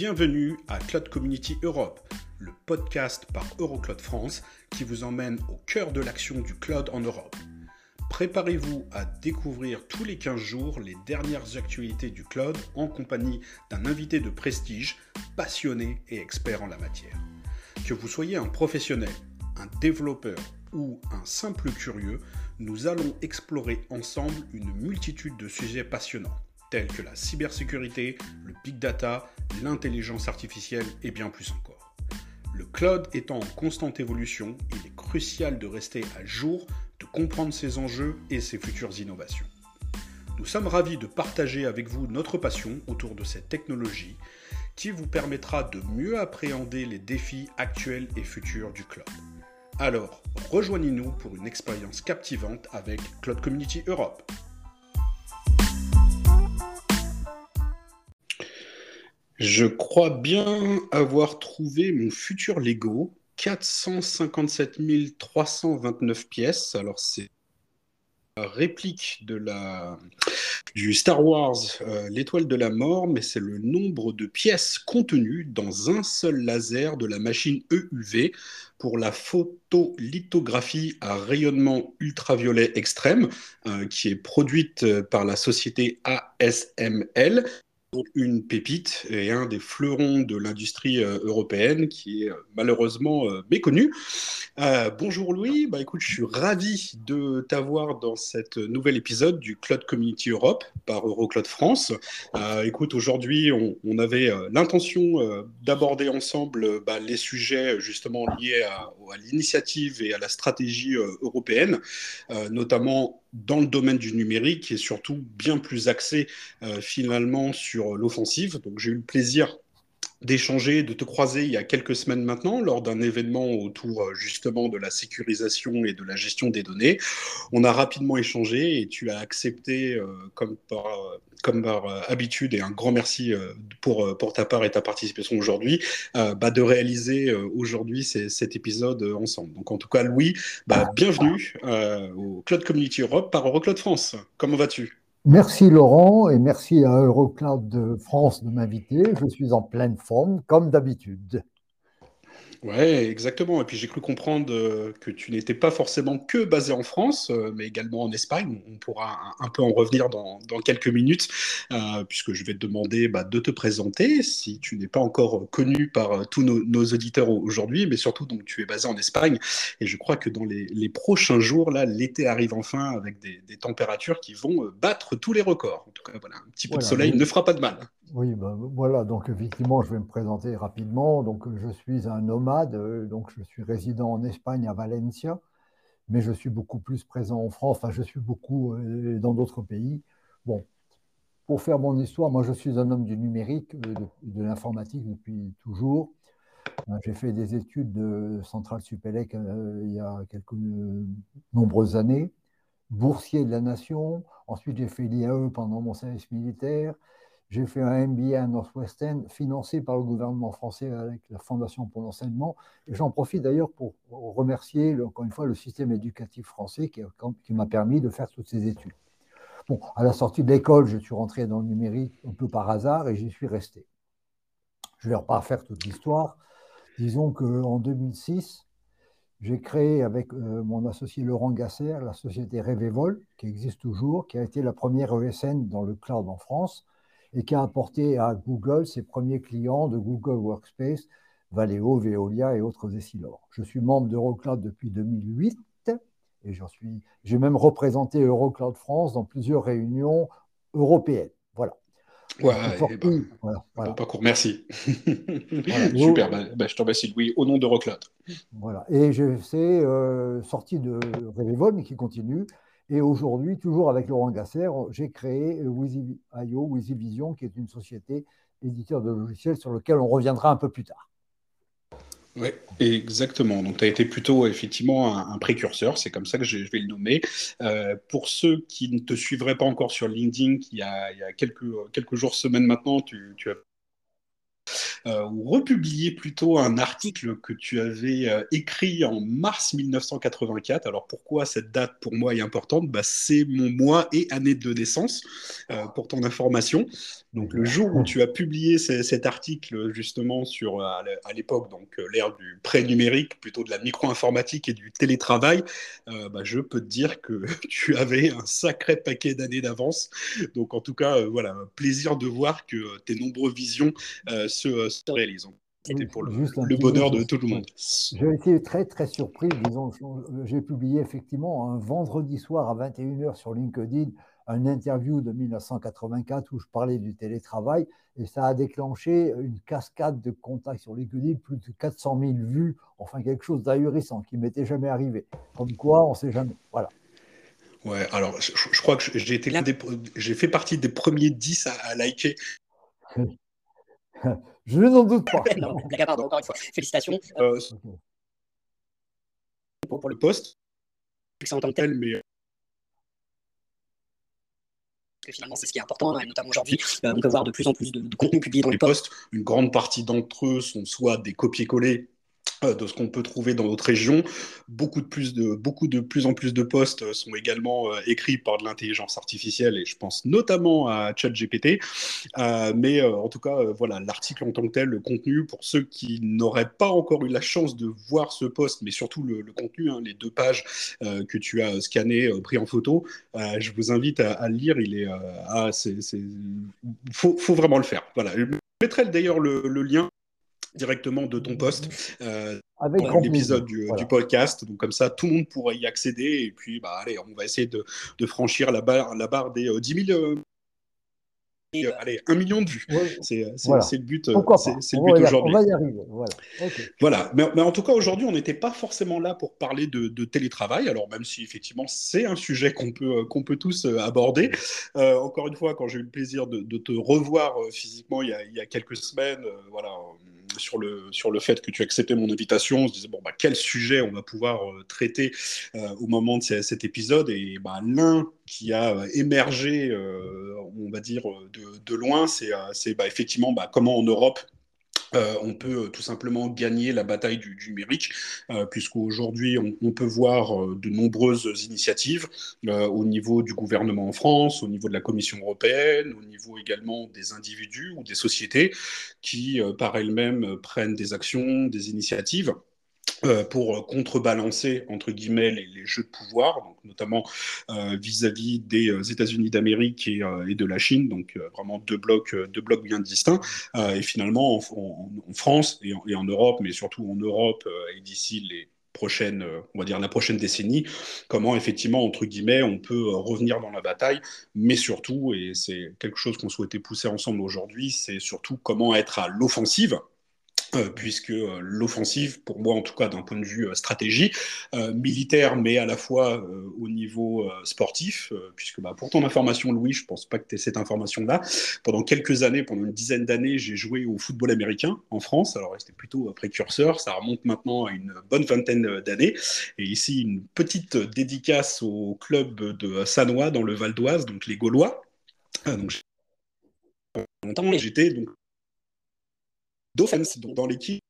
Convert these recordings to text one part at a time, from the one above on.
Bienvenue à Cloud Community Europe, le podcast par Eurocloud France qui vous emmène au cœur de l'action du cloud en Europe. Préparez-vous à découvrir tous les 15 jours les dernières actualités du cloud en compagnie d'un invité de prestige, passionné et expert en la matière. Que vous soyez un professionnel, un développeur ou un simple curieux, nous allons explorer ensemble une multitude de sujets passionnants tels que la cybersécurité, le big data, l'intelligence artificielle et bien plus encore. Le cloud étant en constante évolution, il est crucial de rester à jour, de comprendre ses enjeux et ses futures innovations. Nous sommes ravis de partager avec vous notre passion autour de cette technologie qui vous permettra de mieux appréhender les défis actuels et futurs du cloud. Alors, rejoignez-nous pour une expérience captivante avec Cloud Community Europe. Je crois bien avoir trouvé mon futur Lego. 457 329 pièces. Alors, c'est la réplique de la, du Star Wars euh, L'étoile de la mort, mais c'est le nombre de pièces contenues dans un seul laser de la machine EUV pour la photolithographie à rayonnement ultraviolet extrême, euh, qui est produite euh, par la société ASML une pépite et un des fleurons de l'industrie euh, européenne qui est euh, malheureusement euh, méconnu. bonjour Louis, bah, écoute, je suis ravi de t'avoir dans cet nouvel épisode du Cloud Community Europe par Eurocloud France. écoute, aujourd'hui, on, avait l'intention d'aborder ensemble bah, les sujets justement liés à, à l'initiative et à la stratégie européenne, notamment dans le domaine du numérique et surtout bien plus axé euh, finalement sur l'offensive. Donc j'ai eu le plaisir d'échanger, de te croiser il y a quelques semaines maintenant lors d'un événement autour euh, justement de la sécurisation et de la gestion des données. On a rapidement échangé et tu as accepté euh, comme par, euh, comme par habitude et un grand merci pour, pour ta part et ta participation aujourd'hui bah, de réaliser aujourd'hui cet épisode ensemble. Donc en tout cas Louis, bah, bienvenue au Cloud Community Europe par Eurocloud France. Comment vas-tu? Merci Laurent et merci à Eurocloud de France de m'inviter. Je suis en pleine forme comme d'habitude. Ouais, exactement. Et puis j'ai cru comprendre euh, que tu n'étais pas forcément que basé en France, euh, mais également en Espagne. On pourra un, peu en revenir dans, quelques minutes, euh, puisque je vais te demander bah, de te présenter si tu n'es pas encore connu par tous nos, auditeurs aujourd'hui, mais surtout donc tu es basé en Espagne. Et je crois que dans les, prochains jours, là, l'été arrive enfin avec des, températures qui vont battre tous les records. En tout cas, voilà, un petit peu de soleil ne fera pas de mal. Oui, ben, voilà, donc effectivement, je vais me présenter rapidement. Donc, je suis un nomade, euh, donc je suis résident en Espagne, à Valencia, mais je suis beaucoup plus présent en France, enfin, je suis beaucoup euh, dans d'autres pays. Bon, pour faire mon histoire, moi, je suis un homme du numérique, euh, de, l'informatique depuis toujours. J'ai fait des études de Centrale Supélec il y a quelques nombreuses années, boursier de la Nation. Ensuite, j'ai fait l'IAE pendant mon service militaire. J'ai fait un MBA à Northwestern financé par le gouvernement français avec la Fondation pour l'enseignement. J'en profite d'ailleurs pour remercier, encore une fois, le système éducatif français qui, m'a permis de faire toutes ces études. Bon, à la sortie de l'école, je suis rentré dans le numérique un peu par hasard et j'y suis resté. Je ne vais pas faire toute l'histoire. Disons qu'en 2006, j'ai créé avec euh, mon associé Laurent Gasser la société Revevol, qui existe toujours, qui a été la première ESN dans le cloud en France et qui a apporté à Google ses premiers clients de Google Workspace, Valeo, Veolia et autres Essilor. Je suis membre d'Eurocloud depuis 2008 et suis, j'ai même représenté Eurocloud France dans plusieurs réunions européennes. Voilà. Ouais, eh ben, voilà, Bon parcours, merci. Super, bah, bah, je te remercie Louis, au nom d'Eurocloud. Voilà, et je sais, euh, sorti de Revevol, mais qui continue, et aujourd'hui, toujours avec Laurent Gasser, j'ai créé WYSI.io, WYSI qui est une société éditeur de logiciels sur lequel on reviendra un peu plus tard. Oui, exactement. Donc, tu as été plutôt effectivement un, précurseur, c'est comme ça que je, vais le nommer. Euh, pour ceux qui ne te suivraient pas encore sur LinkedIn, il y a, quelques jours, semaines maintenant, tu, tu as ou republié plutôt un article que tu avais écrit en mars 1984. Alors pourquoi cette date pour moi est importante? Bah, C'est mon mois et année de naissance, pour ton information. Donc le jour où tu as publié cet article justement sur à l'époque donc l'ère du pré-numérique, plutôt de la micro-informatique et du télétravail, bah, je peux te dire que tu avais un sacré paquet d'années d'avance. Donc en tout cas, voilà, plaisir de voir que tes nombreuses visions se, se réalisent. C'était pour le, bonheur de tout le monde. J'ai été très très surpris. Disons, j'ai publié effectivement un vendredi soir à 21h sur LinkedIn un interview de 1984 où je parlais du télétravail et ça a déclenché une cascade de contacts sur LinkedIn, plus de 400 000 vues, enfin quelque chose d'ahurissant qui m'était jamais arrivé. Comme quoi, on ne sait jamais. Voilà. Ouais, alors je, crois que j'ai été j'ai fait partie des premiers 10 à, liker. je n'en doute pas. encore une fois, félicitations. Euh, pour, le poste, c'est en tant que tel, mais finalement c'est ce qui est important, et notamment aujourd'hui, euh, on peut voir de plus en plus de, contenu publié dans les posts. Une grande partie d'entre eux sont soit des copier-coller euh, de ce qu'on peut trouver dans notre région. Beaucoup de, plus de, beaucoup de plus en plus de postes euh, sont également euh, écrits par de l'intelligence artificielle et je pense notamment à ChatGPT. mais en tout cas, voilà, l'article en tant que tel, le contenu, pour ceux qui n'auraient pas encore eu la chance de voir ce poste, mais surtout le, contenu, hein, les deux pages que tu as scannées, pris en photo, je vous invite à, le lire. Il est, ah, faut, faut, vraiment le faire. Voilà. Je mettrai d'ailleurs le lien directement de ton poste euh, dans l'épisode du, podcast. Donc comme ça, tout le monde pourra y accéder. Et puis, bah, allez, on va essayer de, franchir la barre, la barre des 10 000 euh, allez, un million de vues. C'est le but, c'est le but aujourd'hui. On va y arriver. Voilà. Mais, en tout cas, aujourd'hui, on n'était pas forcément là pour parler de, télétravail. Alors, même si effectivement, c'est un sujet qu'on peut, qu'on peut tous euh, aborder. Euh, encore une fois, quand j'ai eu le plaisir de, te revoir physiquement il y, a, il y a quelques semaines, voilà, sur le, sur le fait que tu acceptais mon invitation, on se disait, bon, bah, quel sujet on va pouvoir traiter au moment de cet épisode. Et bah, l'un qui a émergé, on va dire, de loin, c'est euh, bah, effectivement bah, comment en Europe euh, on peut euh, tout simplement gagner la bataille du, numérique, puisqu'aujourd'hui, on, peut voir de nombreuses initiatives au niveau du gouvernement en France, au niveau de la Commission européenne, au niveau également des individus ou des sociétés qui, par elles-mêmes, prennent des actions, des initiatives euh, pour contrebalancer entre guillemets les, jeux de pouvoir, donc notamment euh, vis-à-vis des euh, États-Unis d'Amérique et, de la Chine, donc vraiment deux blocs, deux blocs bien distincts. et finalement, en, France et en, Europe, mais surtout en Europe et d'ici les prochaines, on va dire la prochaine décennie, comment effectivement entre guillemets on peut revenir dans la bataille, mais surtout, et c'est quelque chose qu'on souhaitait pousser ensemble aujourd'hui, c'est surtout comment être à l'offensive euh, puisque euh, l'offensive, pour moi en tout cas d'un point de vue euh, stratégie, militaire, mais à la fois au niveau sportif, puisque bah, pour ton information Louis, je pense pas que tu aies cette information-là, pendant quelques années, pendant une dizaine d'années, j'ai joué au football américain en France, alors c'était plutôt précurseur, ça remonte maintenant à une bonne vingtaine d'années, et ici une petite dédicace au club de Sanois dans le Val d'Oise, donc les Gaulois. donc, j'étais donc d'offense dans l'équipe.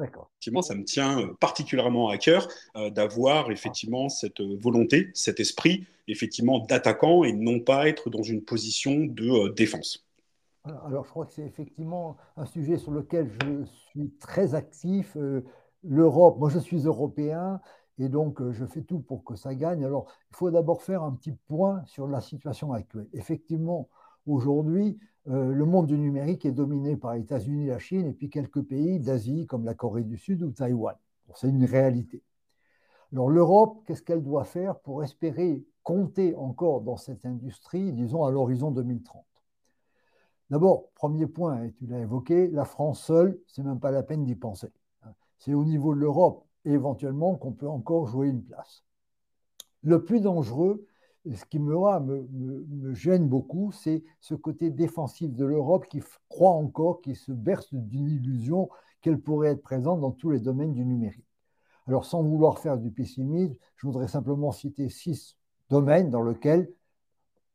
Effectivement, ça me tient euh, particulièrement à cœur euh, d'avoir effectivement cette euh, volonté, cet esprit, effectivement, d'attaquant et non pas être dans une position de défense. Alors, je crois que c'est effectivement un sujet sur lequel je suis très actif. L'Europe, moi je suis européen et donc je fais tout pour que ça gagne. Alors, il faut d'abord faire un petit point sur la situation actuelle. Effectivement, aujourd'hui, euh, le monde du numérique est dominé par les États-Unis, la Chine et puis quelques pays d'Asie comme la Corée du Sud ou Taïwan. c'est une réalité. Alors l'Europe, qu'est-ce qu'elle doit faire pour espérer compter encore dans cette industrie, disons à l'horizon 2030 D'abord, premier point, et tu l'as évoqué, la France seule, c'est même pas la peine d'y penser. C'est au niveau de l'Europe, éventuellement, qu'on peut encore jouer une place. Le plus dangereux, ce qui me, gêne beaucoup, c'est ce côté défensif de l'Europe qui croit encore, qui se berce d'une illusion qu'elle pourrait être présente dans tous les domaines du numérique. Alors, sans vouloir faire du pessimisme, je voudrais simplement citer six domaines dans lesquels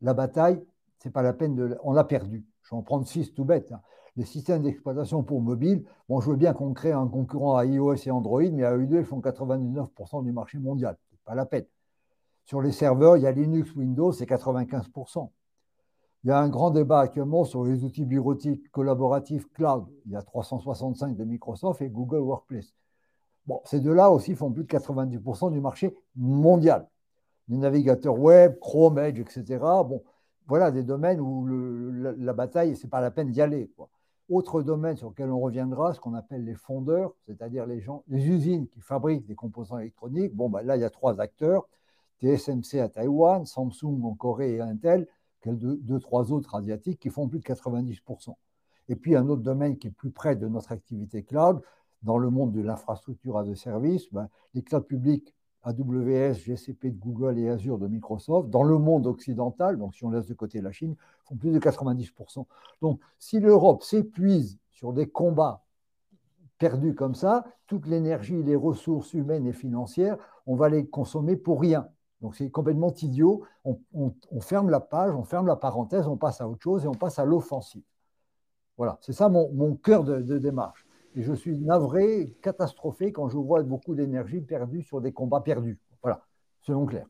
la bataille, c'est pas la peine de. On l'a perdu. Je vais en prendre six tout bête. Hein. Les systèmes d'exploitation pour mobile, bon, je veux bien qu'on crée un concurrent à iOS et Android, mais à eux deux, ils font 99% du marché mondial. Ce pas la peine. Sur les serveurs, il y a Linux, Windows, c'est 95%. Il y a un grand débat actuellement sur les outils bureautiques collaboratifs cloud. Il y a 365 de Microsoft et Google Workplace. Bon, ces deux-là aussi font plus de 90% du marché mondial. Les navigateurs web, Chrome, Edge, etc. Bon, voilà des domaines où la, bataille, ce n'est pas la peine d'y aller. Autre domaine sur lequel on reviendra, ce qu'on appelle les fondeurs, c'est-à-dire les, gens, les usines qui fabriquent des composants électroniques. Bon, ben là, il y a trois acteurs TSMC à Taïwan, Samsung en Corée et Intel, deux, deux, trois autres asiatiques qui font plus de 90%. Et puis un autre domaine qui est plus près de notre activité cloud, dans le monde de l'infrastructure à de services, ben, les clouds publics AWS, GCP de Google et Azure de Microsoft, dans le monde occidental, donc si on laisse de côté la Chine, font plus de 90%. Donc si l'Europe s'épuise sur des combats perdus comme ça, toute l'énergie, les ressources humaines et financières, on va les consommer pour rien. Donc c'est complètement idiot. On, ferme la page, on ferme la parenthèse, on passe à autre chose et on passe à l'offensive. Voilà, c'est ça mon, cœur de, démarche. Et je suis navré, catastrophé quand je vois beaucoup d'énergie perdue sur des combats perdus. Voilà, selon Claire.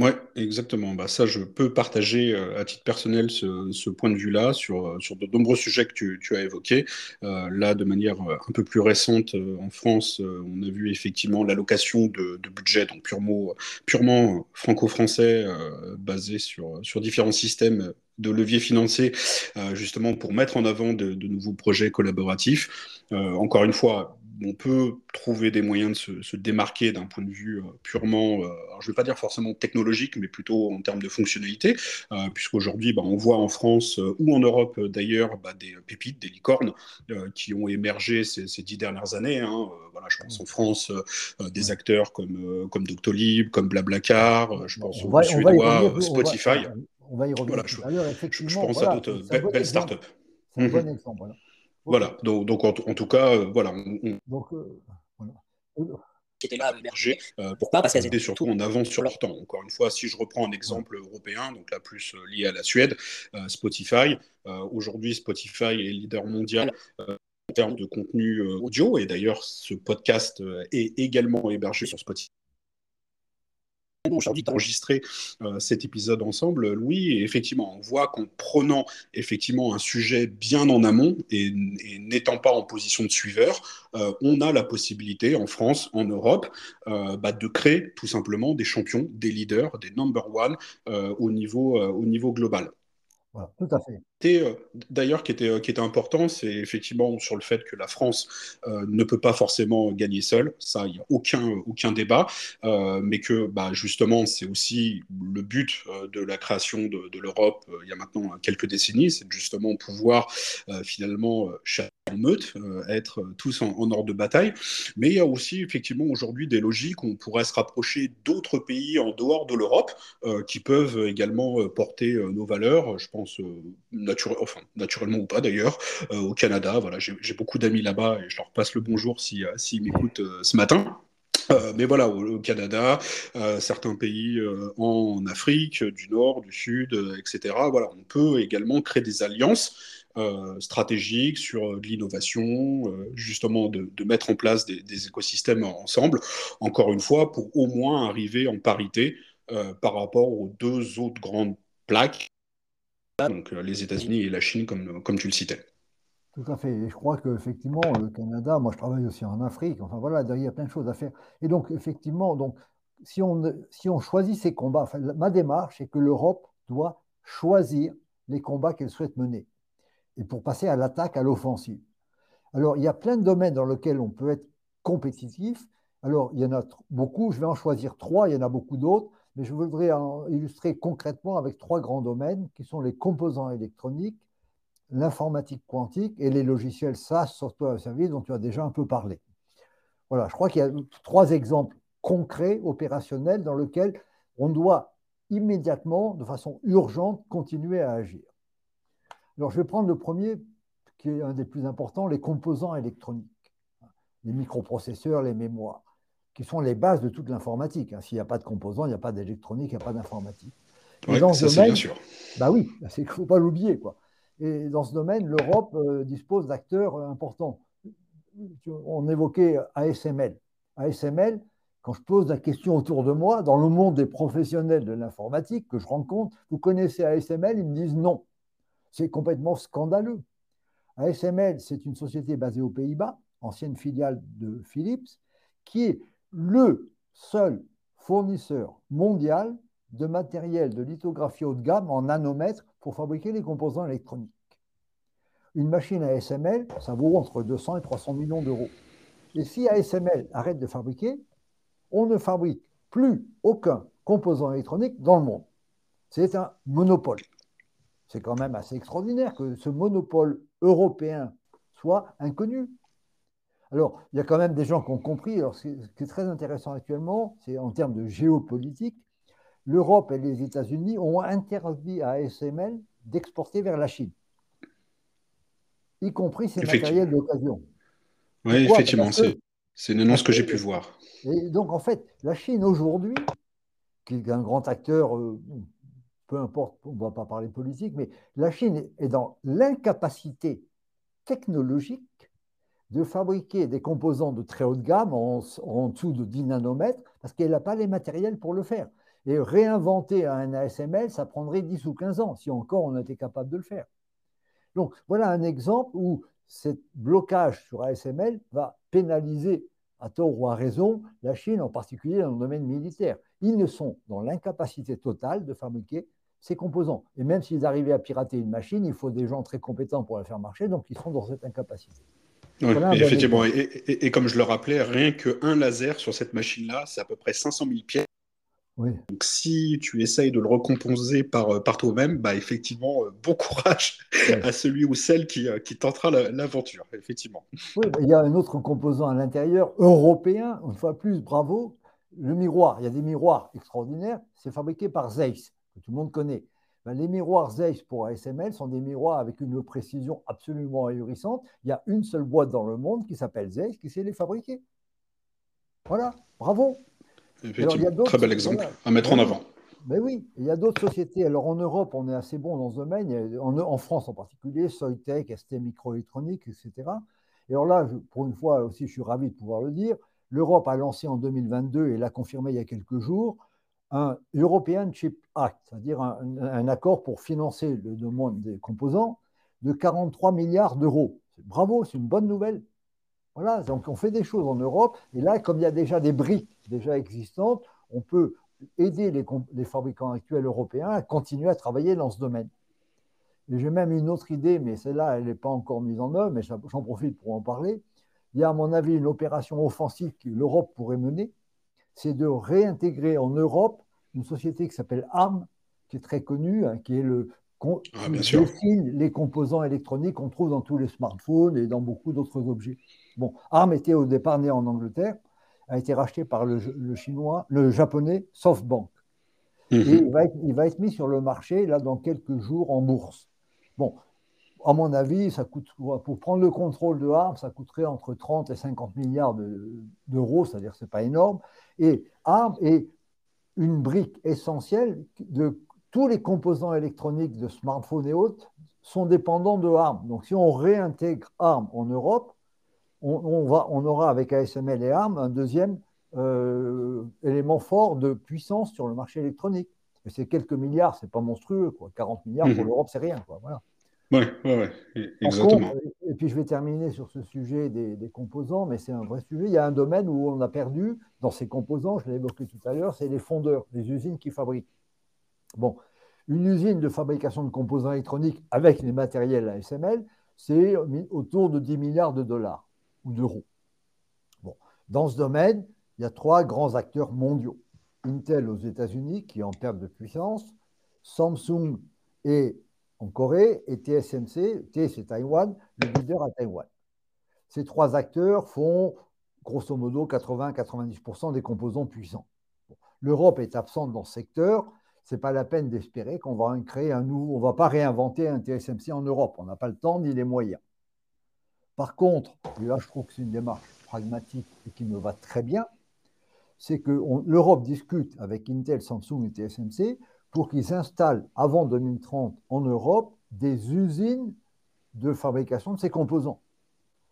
Oui, exactement. Bah, ça, je peux partager euh, à titre personnel ce, point de vue-là sur, euh, sur de nombreux sujets que tu, as évoqués. Euh, là, de manière un peu plus récente, en France, on a vu effectivement l'allocation de, budget, donc purement, purement franco-français, basé sur, sur différents systèmes de leviers financiers, justement pour mettre en avant de, de nouveaux projets collaboratifs. encore une fois, on peut trouver des moyens de se, démarquer d'un point de vue euh, purement, euh, je ne vais pas dire forcément technologique, mais plutôt en termes de fonctionnalité, euh, puisqu'aujourd'hui, bah, on voit en France ou en Europe d'ailleurs bah, des pépites, des licornes qui ont émergé ces, dix dernières années. Hein. voilà, je pense en France des acteurs comme, comme Doctolib, comme Blablacar, je pense aux Suédois, Spotify. On va, y revenir tout à l'heure, effectivement. Je, pense à d'autres belles startups. C'est un bon mhm. exemple. Voilà. Voilà, donc, donc en, tout cas, euh, voilà. Donc, euh, voilà. Qui étaient là à émerger. Euh, pourquoi Parce qu'elles étaient surtout en avance sur leur temps. Encore une fois, si je reprends un exemple européen, donc là plus lié à la Suède, Spotify. Aujourd'hui, Spotify est leader mondial en termes de contenu audio, et d'ailleurs, ce podcast est également hébergé sur Spotify aujourd'hui d'enregistrer euh, cet épisode ensemble, Louis, et effectivement, on voit qu'en prenant effectivement un sujet bien en amont et, n'étant pas en position de suiveur, euh, on a la possibilité en France, en Europe, euh, bah, de créer tout simplement des champions, des leaders, des number one au, niveau, au niveau global tout à fait. Euh, d'ailleurs, qui était, euh, qui était important, c'est effectivement sur le fait que la France euh, ne peut pas forcément gagner seule. Ça, il n'y a aucun, aucun débat. mais que, bah, justement, c'est aussi le but de la création de, l'Europe il y a maintenant quelques décennies. C'est justement pouvoir finalement en meute, être tous en, ordre de bataille. Mais il y a aussi effectivement aujourd'hui des logiques où on pourrait se rapprocher d'autres pays en dehors de l'Europe qui peuvent également porter nos valeurs. Je pense naturellement ou pas d'ailleurs, euh, au Canada. Voilà, j'ai beaucoup d'amis là-bas et je leur passe le bonjour s'ils si, si m'écoutent euh, ce matin. Euh, mais voilà, au, Canada, certains pays en Afrique, du Nord, du Sud, etc. Voilà, on peut également créer des alliances stratégiques sur de l'innovation, justement de, mettre en place des, écosystèmes ensemble, encore une fois, pour au moins arriver en parité par rapport aux deux autres grandes plaques donc euh, les États-Unis et la Chine, comme, comme tu le citais. Tout à fait. Et je crois qu'effectivement, le Canada, moi je travaille aussi en Afrique, enfin voilà, il y a plein de choses à faire. Et donc, effectivement, donc, si, on, si on choisit ces combats, ma démarche, c'est que l'Europe doit choisir les combats qu'elle souhaite mener. Et pour passer à l'attaque, à l'offensive. Alors, il y a plein de domaines dans lesquels on peut être compétitif. Alors, il y en a beaucoup, je vais en choisir trois, il y en a beaucoup d'autres mais je voudrais illustrer concrètement avec trois grands domaines qui sont les composants électroniques, l'informatique quantique et les logiciels SaaS, software as service, dont tu as déjà un peu parlé. Voilà, je crois qu'il y a trois exemples concrets, opérationnels, dans lesquels on doit immédiatement, de façon urgente, continuer à agir. Alors, je vais prendre le premier, qui est un des plus importants, les composants électroniques, les microprocesseurs, les mémoires qui sont les bases de toute l'informatique. Hein. S'il n'y a pas de composants, il n'y a pas d'électronique, il n'y a pas d'informatique. Oui, ça c'est bien sûr. Bah oui, il ne faut pas l'oublier. Quoi. Et dans ce domaine, l'Europe euh, dispose d'acteurs importants. On évoquait ASML. ASML, quand je pose la question autour de moi, dans le monde des professionnels de l'informatique que je rencontre, vous connaissez ASML Ils me disent non. C'est complètement scandaleux. ASML, c'est une société basée aux Pays-Bas, ancienne filiale de Philips, qui est le seul fournisseur mondial de matériel de lithographie haut de gamme en nanomètres pour fabriquer les composants électroniques. Une machine ASML, ça vaut entre 200 et 300 millions d'euros. Et si ASML arrête de fabriquer, on ne fabrique plus aucun composant électronique dans le monde. C'est un monopole. C'est quand même assez extraordinaire que ce monopole européen soit inconnu. Alors, il y a quand même des gens qui ont compris. Alors, ce qui est très intéressant actuellement, c'est en termes de géopolitique, l'Europe et les États-Unis ont interdit à ASML d'exporter vers la Chine, y compris ses matériels d'occasion. Oui, effectivement, c'est une annonce que j'ai pu voir. Et donc, en fait, la Chine aujourd'hui, qui est un grand acteur, euh, peu importe, on ne va pas parler politique, mais la Chine est dans l'incapacité technologique de fabriquer des composants de très haute gamme en, dessous de 10 nanomètres parce qu'elle n'a pas les matériels pour le faire. Et réinventer un ASML, ça prendrait 10 ou 15 ans, si encore on était capable de le faire. Donc voilà un exemple où ce blocage sur ASML va pénaliser, à tort ou à raison, la Chine, en particulier dans le domaine militaire. Ils ne sont dans l'incapacité totale de fabriquer ces composants. Et même s'ils arrivaient à pirater une machine, il faut des gens très compétents pour la faire marcher, donc ils sont dans cette incapacité. Effectivement, et, comme je le rappelais, rien qu'un laser sur cette machine-là, c'est à peu près 500 000 pièces. Donc, si tu essayes de le recomposer par, euh, par toi-même, bah, effectivement, euh, bon courage à celui ou celle qui, euh, qui tentera l'aventure, effectivement. Oui, il y a un autre composant à l'intérieur, européen, une fois plus, bravo, le miroir. Il y a des miroirs extraordinaires, c'est fabriqué par Zeiss, que tout le monde connaît. Ben, les miroirs Zeiss pour ASML sont des miroirs avec une précision absolument ahurissante. Il y a une seule boîte dans le monde qui s'appelle Zeiss qui sait les fabriquer. Voilà, bravo. Effectivement, très bel exemple à mettre en avant. Mais oui, il y a d'autres sociétés. Alors en Europe, on est assez bon dans ce domaine, en, France en particulier, Soitec, ST Microélectronique, etc. Et alors là, pour une fois aussi, je suis ravi de pouvoir le dire, l'Europe a lancé en 2022 et l'a confirmé il y a quelques jours un European Chip Act, c'est-à-dire un, accord pour financer le demande des composants de 43 milliards d'euros. Bravo, c'est une bonne nouvelle. Voilà, donc on fait des choses en Europe. Et là, comme il y a déjà des briques déjà existantes, on peut aider les, fabricants actuels européens à continuer à travailler dans ce domaine. J'ai même une autre idée, mais celle-là, elle n'est pas encore mise en œuvre, mais j'en profite pour en parler. Il y a, à mon avis, une opération offensive que l'Europe pourrait mener, c'est de réintégrer en Europe une société qui s'appelle ARM, qui est très connue, hein, qui est le ah, les composants électroniques qu'on trouve dans tous les smartphones et dans beaucoup d'autres objets. Bon, ARM était au départ né en Angleterre, a été racheté par le, chinois, le japonais SoftBank. Mhm. Et il va, être, il va, être, mis sur le marché là dans quelques jours en bourse. Bon, à mon avis, ça coûte, pour prendre le contrôle de ARM, ça coûterait entre 30 et 50 milliards d'euros, c'est-à-dire c'est pas énorme. Et ARM est une brique essentielle de tous les composants électroniques de smartphones et autres sont dépendants de ARM. Donc si on réintègre ARM en Europe, on, va, on aura avec ASML et ARM un deuxième euh, élément fort de puissance sur le marché électronique. Et c'est quelques milliards, c'est pas monstrueux. Quoi. 40 milliards pour mhm. l'Europe, c'est rien. Quoi. Voilà. Oui, exactement. et puis je vais terminer sur ce sujet des, des composants, mais c'est un vrai sujet. Il y a un domaine où on a perdu dans ces composants, je l'ai évoqué tout à l'heure, c'est les fondeurs, les usines qui fabriquent. Bon, une usine de fabrication de composants électroniques avec les matériels ASML, c'est autour de 10 milliards de dollars ou d'euros. Bon, dans ce domaine, il y a trois grands acteurs mondiaux. Intel aux États-Unis, qui en perte de puissance, Samsung et en Corée, et TSMC, T c'est Taïwan, le leader à Taïwan. Ces trois acteurs font grosso modo 80-90% des composants puissants. L'Europe est absente dans ce secteur, ce n'est pas la peine d'espérer qu'on va créer un nouveau, on va pas réinventer un TSMC en Europe. On n'a pas le temps ni les moyens. Par contre, et là je trouve que c'est une démarche pragmatique et qui me va très bien, c'est que l'Europe discute avec Intel, Samsung et TSMC pour qu'ils installent avant 2030 en Europe des usines de fabrication de ces composants.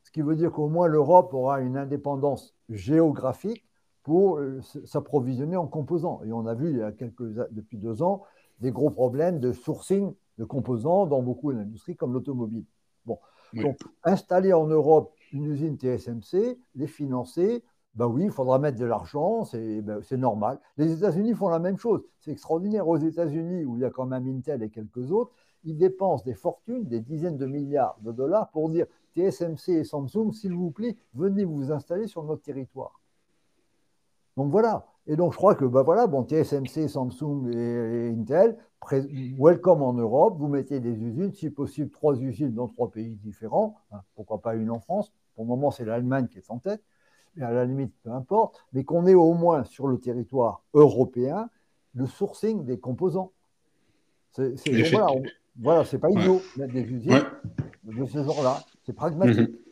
Ce qui veut dire qu'au moins l'Europe aura une indépendance géographique pour euh, s'approvisionner en composants. Et on a vu il y a quelques, depuis deux ans des gros problèmes de sourcing de composants dans beaucoup d'industries comme l'automobile. Bon. Donc, installer en Europe une usine TSMC, les financer, ben oui, il faudra mettre de l'argent, ben, c'est normal. Les États-Unis font la même chose. C'est extraordinaire. Aux États-Unis, où il y a quand même Intel et quelques autres, ils dépensent des fortunes, des dizaines de milliards de dollars pour dire TSMC et Samsung, s'il vous plaît, venez vous installer sur notre territoire. Donc voilà. Et donc je crois que ben voilà, bon, TSMC, Samsung et, Intel, welcome en Europe, vous mettez des usines, si possible trois usines dans trois pays différents, hein, pourquoi pas une en France. Pour le moment, c'est l'Allemagne qui est en tête à la limite, peu importe, mais qu'on ait au moins sur le territoire européen le sourcing des composants. C'est, voilà, voilà c'est pas idiot mettre des usines de ce genre-là. C'est pragmatique. Mhm.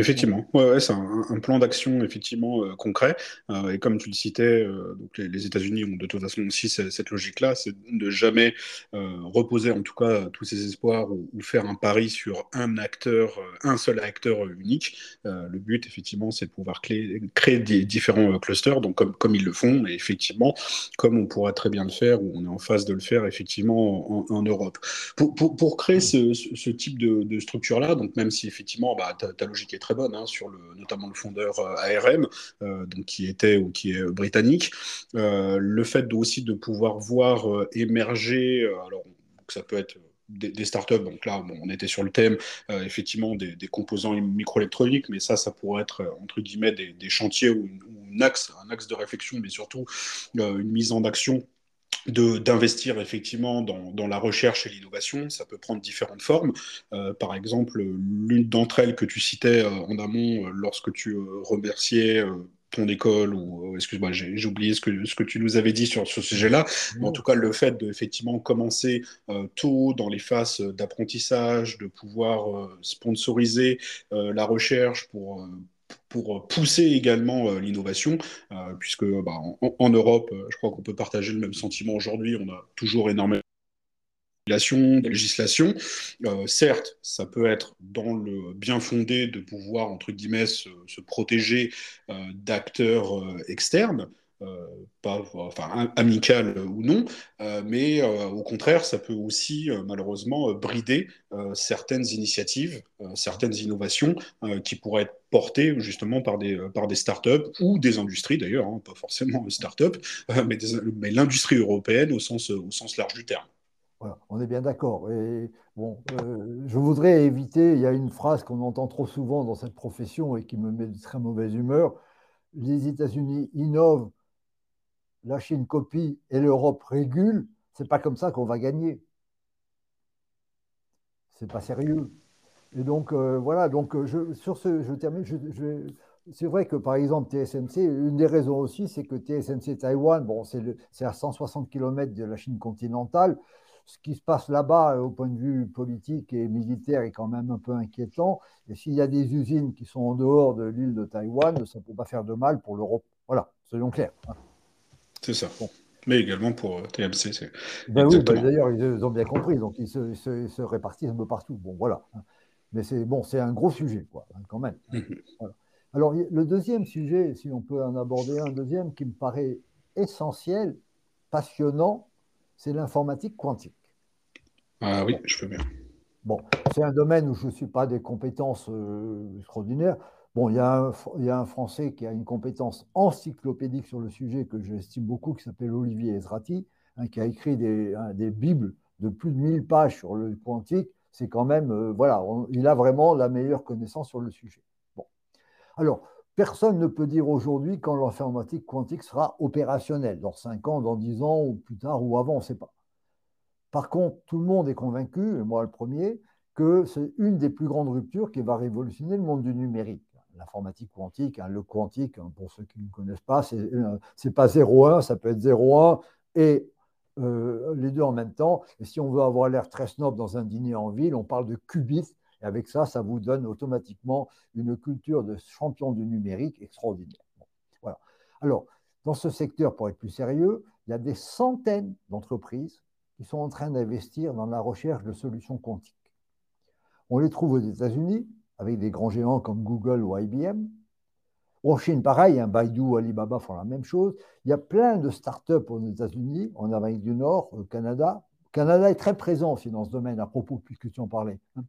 Effectivement, c'est un, plan d'action effectivement euh, concret. Euh, et comme tu le citais, euh, donc les, États-Unis ont de toute façon aussi cette, logique-là, c'est de jamais reposer en tout cas tous ses espoirs ou, faire un pari sur un acteur, un seul acteur unique. le but effectivement, c'est de pouvoir créer, des différents clusters, donc comme, ils le font, et effectivement, comme on pourra très bien le faire, ou on est en phase de le faire effectivement en, Europe. Pour, créer ce, type de, de structure-là, donc même si effectivement bah, ta, ta logique est très bonne, hein, sur le, notamment le fondeur euh, ARM, euh, donc qui était ou qui est britannique. Euh, le fait aussi de pouvoir voir émerger, alors ça peut être des, startups. Donc là, on était sur le thème, effectivement, des, composants microélectroniques, mais ça, ça pourrait être, entre guillemets, des, chantiers ou, un, axe, un axe de réflexion, mais surtout une mise en action d'investir effectivement dans, dans, la recherche et l'innovation. Ça peut prendre différentes formes. Euh, par exemple, l'une d'entre elles que tu citais euh, en amont euh, lorsque tu remerciais ton école, ou excuse-moi, j'ai oublié ce que, ce que tu nous avais dit sur ce sujet-là. En tout cas, le fait de effectivement commencer tôt dans les phases d'apprentissage, de pouvoir sponsoriser la recherche pour pour pousser également euh, l'innovation, euh, puisque bah, en, Europe, euh, je crois qu'on peut partager le même sentiment aujourd'hui, on a toujours énormément de législation. certes, ça peut être dans le bien fondé de pouvoir, entre guillemets, se, protéger d'acteurs externes, pas enfin amical ou non, mais au contraire, ça peut aussi malheureusement brider certaines initiatives, certaines innovations qui pourraient être portées justement par des, par des startups ou des industries d'ailleurs, hein, pas forcément startups, mais, mais l'industrie européenne au sens, au sens large du terme. Voilà, on est bien d'accord. Bon, je voudrais éviter, il y a une phrase qu'on entend trop souvent dans cette profession et qui me met de très mauvaise humeur. Les États-Unis innovent la Chine copie et l'Europe régule, c'est pas comme ça qu'on va gagner. C'est pas sérieux. Et donc euh, voilà, donc euh, sur ce, je termine. c'est vrai que par exemple TSMC, une des raisons aussi, c'est que TSMC Taïwan, bon, c'est à 160 km de la Chine continentale. Ce qui se passe là-bas, euh, au point de vue politique et militaire, est quand même un peu inquiétant. Et s'il y a des usines qui sont en dehors de l'île de Taïwan, ça ne peut pas faire de mal pour l'Europe. Voilà, soyons clairs. C'est ça. Mais également pour euh, TMC. Ben oui, ben d'ailleurs, ils ont bien compris, donc ils se, répartissent un peu partout. Bon, voilà. Mais c'est bon, c'est un gros sujet, quoi, hein, quand même. Mhm. Alors, le deuxième sujet, si on peut en aborder un deuxième qui me paraît essentiel, passionnant, c'est l'informatique quantique. Ah oui, je veux bien. Bon, c'est un domaine où je ne suis pas des compétences euh, extraordinaires. Bon, il y, a un, Français qui a une compétence encyclopédique sur le sujet que j'estime beaucoup, qui s'appelle Olivier Ezrati, hein, qui a écrit des, bibles de plus de 1000 pages sur le quantique. C'est quand même, euh, voilà, il a vraiment la meilleure connaissance sur le sujet. Bon. Alors, personne ne peut dire aujourd'hui quand l'informatique quantique sera opérationnelle, dans 5 ans, dans 10 ans, ou plus tard, ou avant, on ne sait pas. Par contre, tout le monde est convaincu, et moi le premier, que c'est une des plus grandes ruptures qui va révolutionner le monde du numérique l'informatique quantique. Hein, le quantique, hein, pour ceux qui ne connaissent pas, c'est n'est euh, pas 0,1, ça peut être 0,1 et euh, les deux en même temps. Et si on veut avoir l'air très snob dans un dîner en ville, on parle de qubits. Et avec ça, ça vous donne automatiquement une culture de champion du numérique extraordinaire. voilà. Alors, dans ce secteur, pour être plus sérieux, il y a des centaines d'entreprises qui sont en train d'investir dans la recherche de solutions quantiques. On les trouve aux États-Unis, avec des grands géants comme Google ou IBM. En Chine, pareil, hein, Baidu, Alibaba font la même chose. Il y a plein de startups aux États-Unis, en Amérique du Nord, au Canada. Le Canada est très présent aussi dans ce domaine, à propos, puisque tu en parlais. Hein.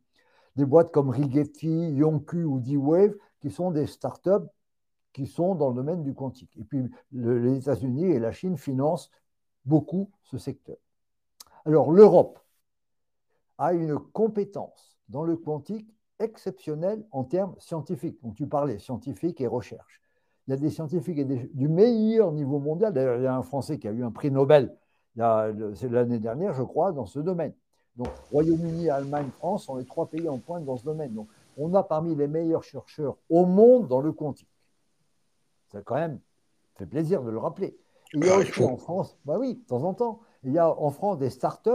Des boîtes comme Rigetti, Yonku ou D-Wave, qui sont des startups qui sont dans le domaine du quantique. Et puis, les États-Unis et la Chine financent beaucoup ce secteur. Alors, l'Europe a une compétence dans le quantique exceptionnelle en termes scientifiques. Donc, tu parlais scientifique et recherche. Il y a des scientifiques du meilleur niveau mondial. D'ailleurs, il y a un Français qui a eu un prix Nobel c'est l'année dernière, je crois, dans ce domaine. Donc, Royaume-Uni, Allemagne, France sont les trois pays en pointe dans ce domaine. Donc, on a parmi les meilleurs chercheurs au monde dans le quantique. Ça quand même fait plaisir de le rappeler. Il y a ah, aussi en France, bah oui, de temps en temps, il y a en France des startups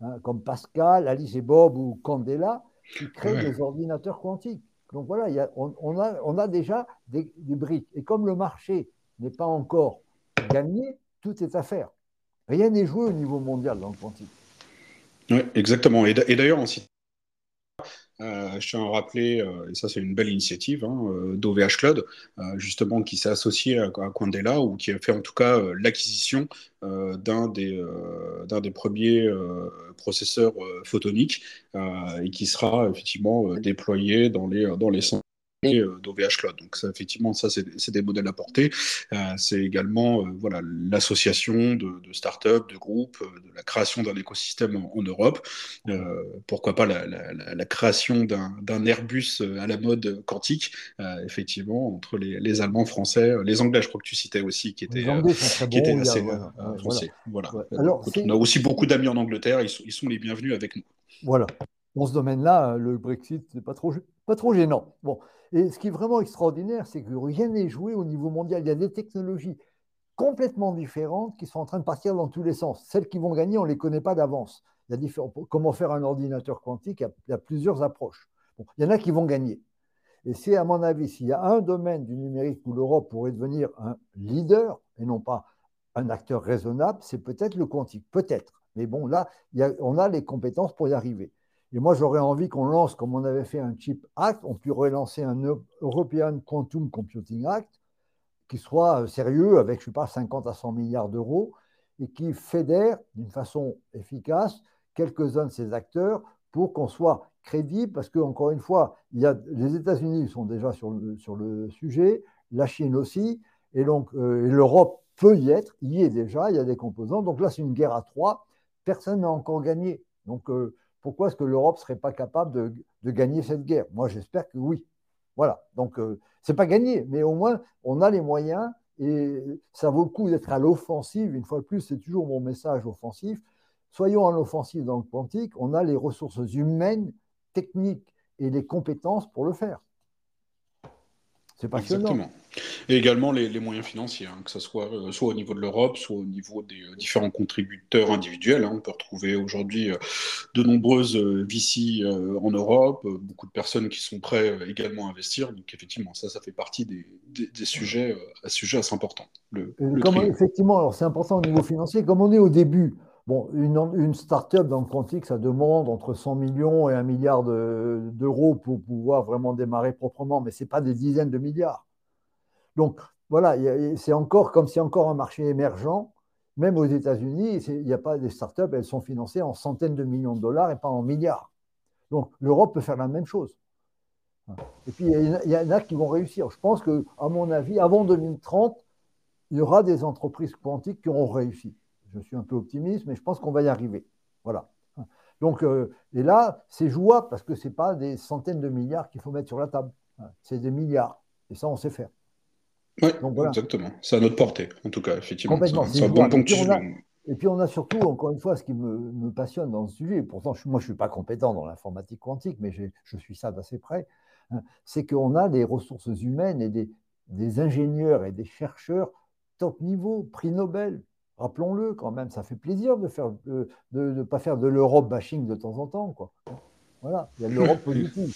hein, comme Pascal, Alice et Bob ou Candela qui créent des ordinateurs quantiques. Donc voilà, il y a, on, a, on, a, déjà des, briques. Et comme le marché n'est pas encore gagné, tout est à faire. Rien n'est joué au niveau mondial dans le quantique. Oui, exactement. Et d'ailleurs, on cite euh, je tiens à rappeler, euh, et ça c'est une belle initiative hein, euh, d'OVH Cloud, justement qui s'est associé à, à Quandela ou qui a fait en tout cas l'acquisition d'un des, des premiers processeurs photoniques et qui sera effectivement déployé dans les, dans les centres d'OVH Cloud. Donc ça, effectivement, ça c'est des modèles à porter. Euh, c'est également euh, voilà l'association de, de startups, de groupes, de la création d'un écosystème en, Europe. pourquoi pas la, création d'un Airbus à la mode quantique, effectivement, entre les, Allemands, Français, les Anglais, je crois que tu citais aussi, qui étaient, qui étaient assez voilà. Alors, on a aussi beaucoup d'amis en Angleterre, ils sont, ils sont les bienvenus avec nous. Voilà. Dans ce domaine-là, le Brexit, n'est pas trop, pas trop gênant. Bon, et ce qui est vraiment extraordinaire, c'est que rien n'est joué au niveau mondial. Il y a des technologies complètement différentes qui sont en train de partir dans tous les sens. Celles qui vont gagner, on ne les connaît pas d'avance. Il y a comment faire un ordinateur quantique, il y a, plusieurs approches. il y en a qui vont gagner. Et c'est, à mon avis, s'il y a un domaine du numérique où l'Europe pourrait devenir un leader et non pas un acteur raisonnable, c'est peut-être le quantique. Peut-être. Mais bon, là, on a les compétences pour y arriver. Et moi, j'aurais envie qu'on lance, comme on avait fait un Chip Act, on pourrait lancer un European Quantum Computing Act qui soit euh, sérieux avec, je ne sais pas, 50 à 100 milliards d'euros et qui fédère d'une façon efficace quelques-uns de ces acteurs pour qu'on soit crédible, parce qu'encore une fois, il y a, les États-Unis sont déjà sur le, sur le sujet, la Chine aussi, et donc euh, l'Europe peut y être, y est déjà, il y a des composants. Donc là, c'est une guerre à trois, personne n'a encore gagné. Donc euh, pourquoi est-ce que l'Europe ne serait pas capable de, gagner cette guerre? Moi, j'espère que oui. Voilà. Donc, euh, ce n'est pas gagné, mais au moins, on a les moyens et ça vaut le coup d'être à l'offensive. Une fois de plus, c'est toujours mon message offensif. Soyons à l'offensive dans le quantique. On a les ressources humaines, techniques et les compétences pour le faire. C'est passionnant. Exactement. Et également les, moyens financiers, hein, que ce soit euh, soit au niveau de l'Europe, soit au niveau des euh, différents contributeurs individuels. Hein. On peut retrouver aujourd'hui euh, de nombreuses VC en Europe, beaucoup de personnes qui sont prêtes également à investir. Donc effectivement, ça, ça fait partie des, des, sujets, sujets assez importants. Le, effectivement, alors c'est important au niveau financier. Comme on est au début, Bon, une, start-up dans le quantique, ça demande entre 100 millions et 1 milliard d'euros pour pouvoir vraiment démarrer proprement, mais ce n'est pas des dizaines de milliards. Donc, voilà, c'est encore comme c'est encore un marché émergent. Même aux États-Unis, il n'y a pas des start-up, elles sont financées en centaines de millions de dollars et pas en milliards. Donc, l'Europe peut faire la même chose. Et puis, il y en a qui vont réussir. Je pense que, à mon avis, avant 2030, il y aura des entreprises quantiques qui auront réussi je suis un peu optimiste, mais je pense qu'on va y arriver. Voilà. Donc, euh, et là, c'est jouable parce que ce n'est pas des centaines de milliards qu'il faut mettre sur la table. C'est des milliards. Et ça, on sait faire. Oui, exactement. C'est à notre portée, en tout cas, effectivement. C'est un bon et puis on a surtout, encore une fois, ce qui me, passionne dans ce sujet, pourtant moi je ne suis pas compétent dans l'informatique quantique, mais je suis ça d'assez près, hein, c'est qu'on a des ressources humaines et des, des, ingénieurs et des chercheurs top niveau, prix Nobel, Rappelons-le quand même, ça fait plaisir de ne de, pas faire de l'Europe bashing de temps en temps. Quoi. Voilà, il y a l'Europe positive.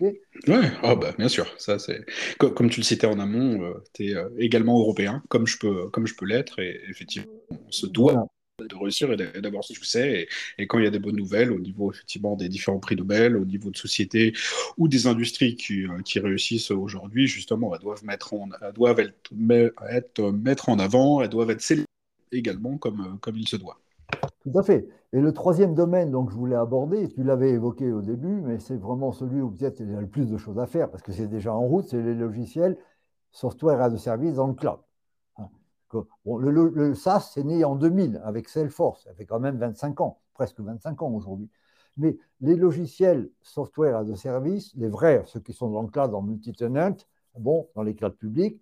oui, ah bah, bien sûr. Ça, c'est... Comme, tu le citais en amont, euh, tu es euh, également européen, comme je peux, comme je peux l'être, et effectivement, on se doit de réussir et d'avoir ce succès. Et, quand il y a des bonnes nouvelles au niveau effectivement des différents prix Nobel, au niveau de sociétés ou des industries qui, euh, qui réussissent aujourd'hui, justement, elles doivent, mettre en, doivent être, être, mettre en avant, elles doivent être célébrées également comme, euh, comme il se doit. Tout à fait. Et le troisième domaine donc, je voulais aborder, tu l'avais évoqué au début, mais c'est vraiment celui où peut-être il y a le plus de choses à faire, parce que c'est déjà en route, c'est les logiciels software as a service dans le cloud. Bon, le, SaaS, c'est né en 2000 avec Salesforce. Ça fait quand même 25 ans, presque 25 ans aujourd'hui. Mais les logiciels software as a service, les vrais, ceux qui sont dans le cloud en multi-tenant, bon, dans les clouds publics,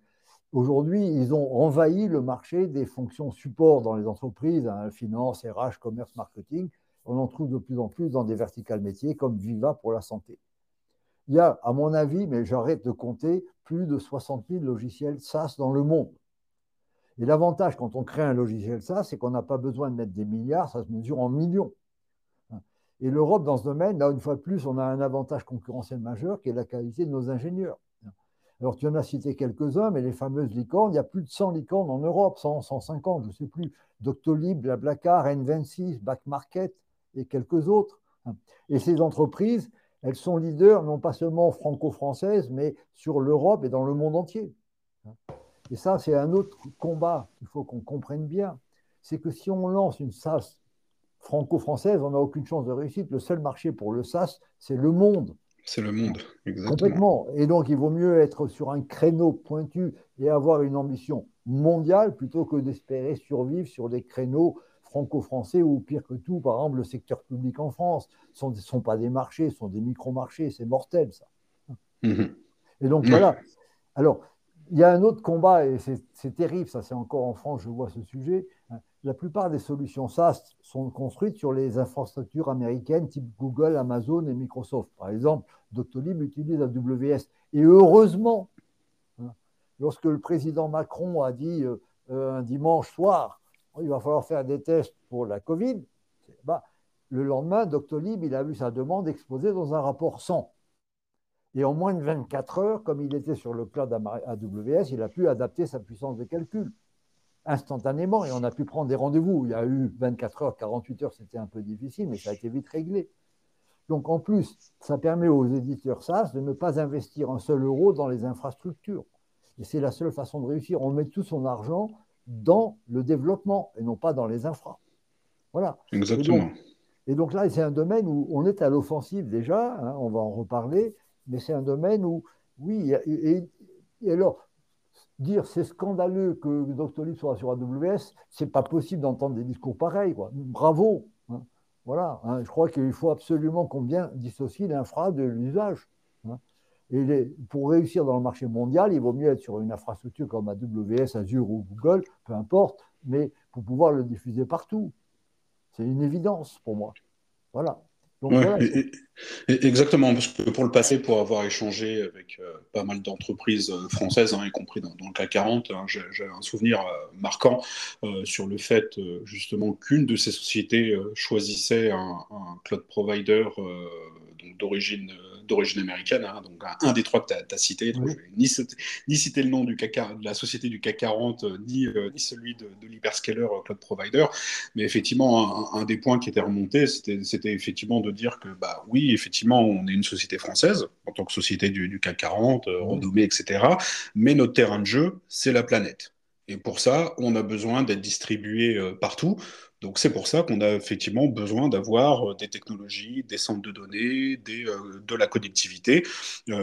aujourd'hui, ils ont envahi le marché des fonctions support dans les entreprises, hein, finance, RH, commerce, marketing. On en trouve de plus en plus dans des verticales métiers comme Viva pour la santé. Il y a, à mon avis, mais j'arrête de compter, plus de 60 000 logiciels SaaS dans le monde. Et l'avantage quand on crée un logiciel SaaS, c'est qu'on n'a pas besoin de mettre des milliards, ça se mesure en millions. Et l'Europe, dans ce domaine, là, une fois de plus, on a un avantage concurrentiel majeur qui est la qualité de nos ingénieurs. Alors, tu en as cité quelques-uns, mais les fameuses licornes, il y a plus de 100 licornes en Europe, 100, 150, je ne sais plus. Doctolib, Blablacar, N26, Back Market et quelques autres. Et ces entreprises, elles sont leaders non pas seulement franco-françaises, mais sur l'Europe et dans le monde entier. Et ça, c'est un autre combat qu'il faut qu'on comprenne bien. C'est que si on lance une SAS franco-française, on n'a aucune chance de réussite. Le seul marché pour le SAS, c'est le monde. C'est le monde, exactement. Complètement. Et donc, il vaut mieux être sur un créneau pointu et avoir une ambition mondiale plutôt que d'espérer survivre sur des créneaux franco-français ou pire que tout, par exemple, le secteur public en France. Ce ne sont, pas des marchés, ce sont des micro-marchés. C'est mortel, ça. Mhm. Et donc, voilà. Alors, il y a un autre combat, et c'est terrible, ça c'est encore en France, je vois ce sujet. La plupart des solutions SaaS sont construites sur les infrastructures américaines type Google, Amazon et Microsoft. Par exemple, Doctolib utilise AWS. Et heureusement, hein, lorsque le président Macron a dit euh, euh, un dimanche soir, il va falloir faire des tests pour la Covid, le lendemain, Doctolib, il a vu sa demande exposée dans un rapport 100. Et en moins de 24 heures, comme il était sur le cloud AWS, il a pu adapter sa puissance de calcul instantanément et on a pu prendre des rendez-vous. Il y a eu 24 heures, 48 heures, c'était un peu difficile, mais ça a été vite réglé. Donc en plus, ça permet aux éditeurs SaaS de ne pas investir un seul euro dans les infrastructures. Et c'est la seule façon de réussir. On met tout son argent dans le développement et non pas dans les infras. Voilà. Exactement. Et donc, là, c'est un domaine où on est à l'offensive déjà, hein, on va en reparler, mais c'est un domaine où, oui, et, alors, dire c'est scandaleux que Doctolib soit sur AWS, c'est pas possible d'entendre des discours pareils. Quoi. Bravo. Hein. Voilà. Hein. je crois qu'il faut absolument qu'on bien dissocie l'infra de l'usage. Hein. Et pour réussir dans le marché mondial, il vaut mieux être sur une infrastructure comme AWS, Azure ou Google, peu importe, mais pour pouvoir le diffuser partout. C'est une évidence pour moi. Voilà exactement, parce que pour le passé, pour avoir échangé avec euh, pas mal d'entreprises euh, françaises, hein, y compris dans, le CAC 40, hein, j'ai un souvenir euh, marquant sur le fait justement qu'une de ces sociétés choisissait un, cloud provider d'origine d'origine américaine, hein, donc un, des trois que tu as, cité. Donc je vais ni, ni, citer le nom du CAC, de la société du CAC 40, ni, ni celui de, de l'hyperscaler cloud provider, mais effectivement, un, des points qui était remonté, c'était effectivement de dire que, bah oui, effectivement, on est une société française, en tant que société du, CAC 40, euh, renommée, etc. Mais notre terrain de jeu, c'est la planète. Et pour ça, on a besoin d'être distribué euh, partout. Donc c'est pour ça qu'on a effectivement besoin d'avoir euh, des technologies, des centres de données, de la connectivité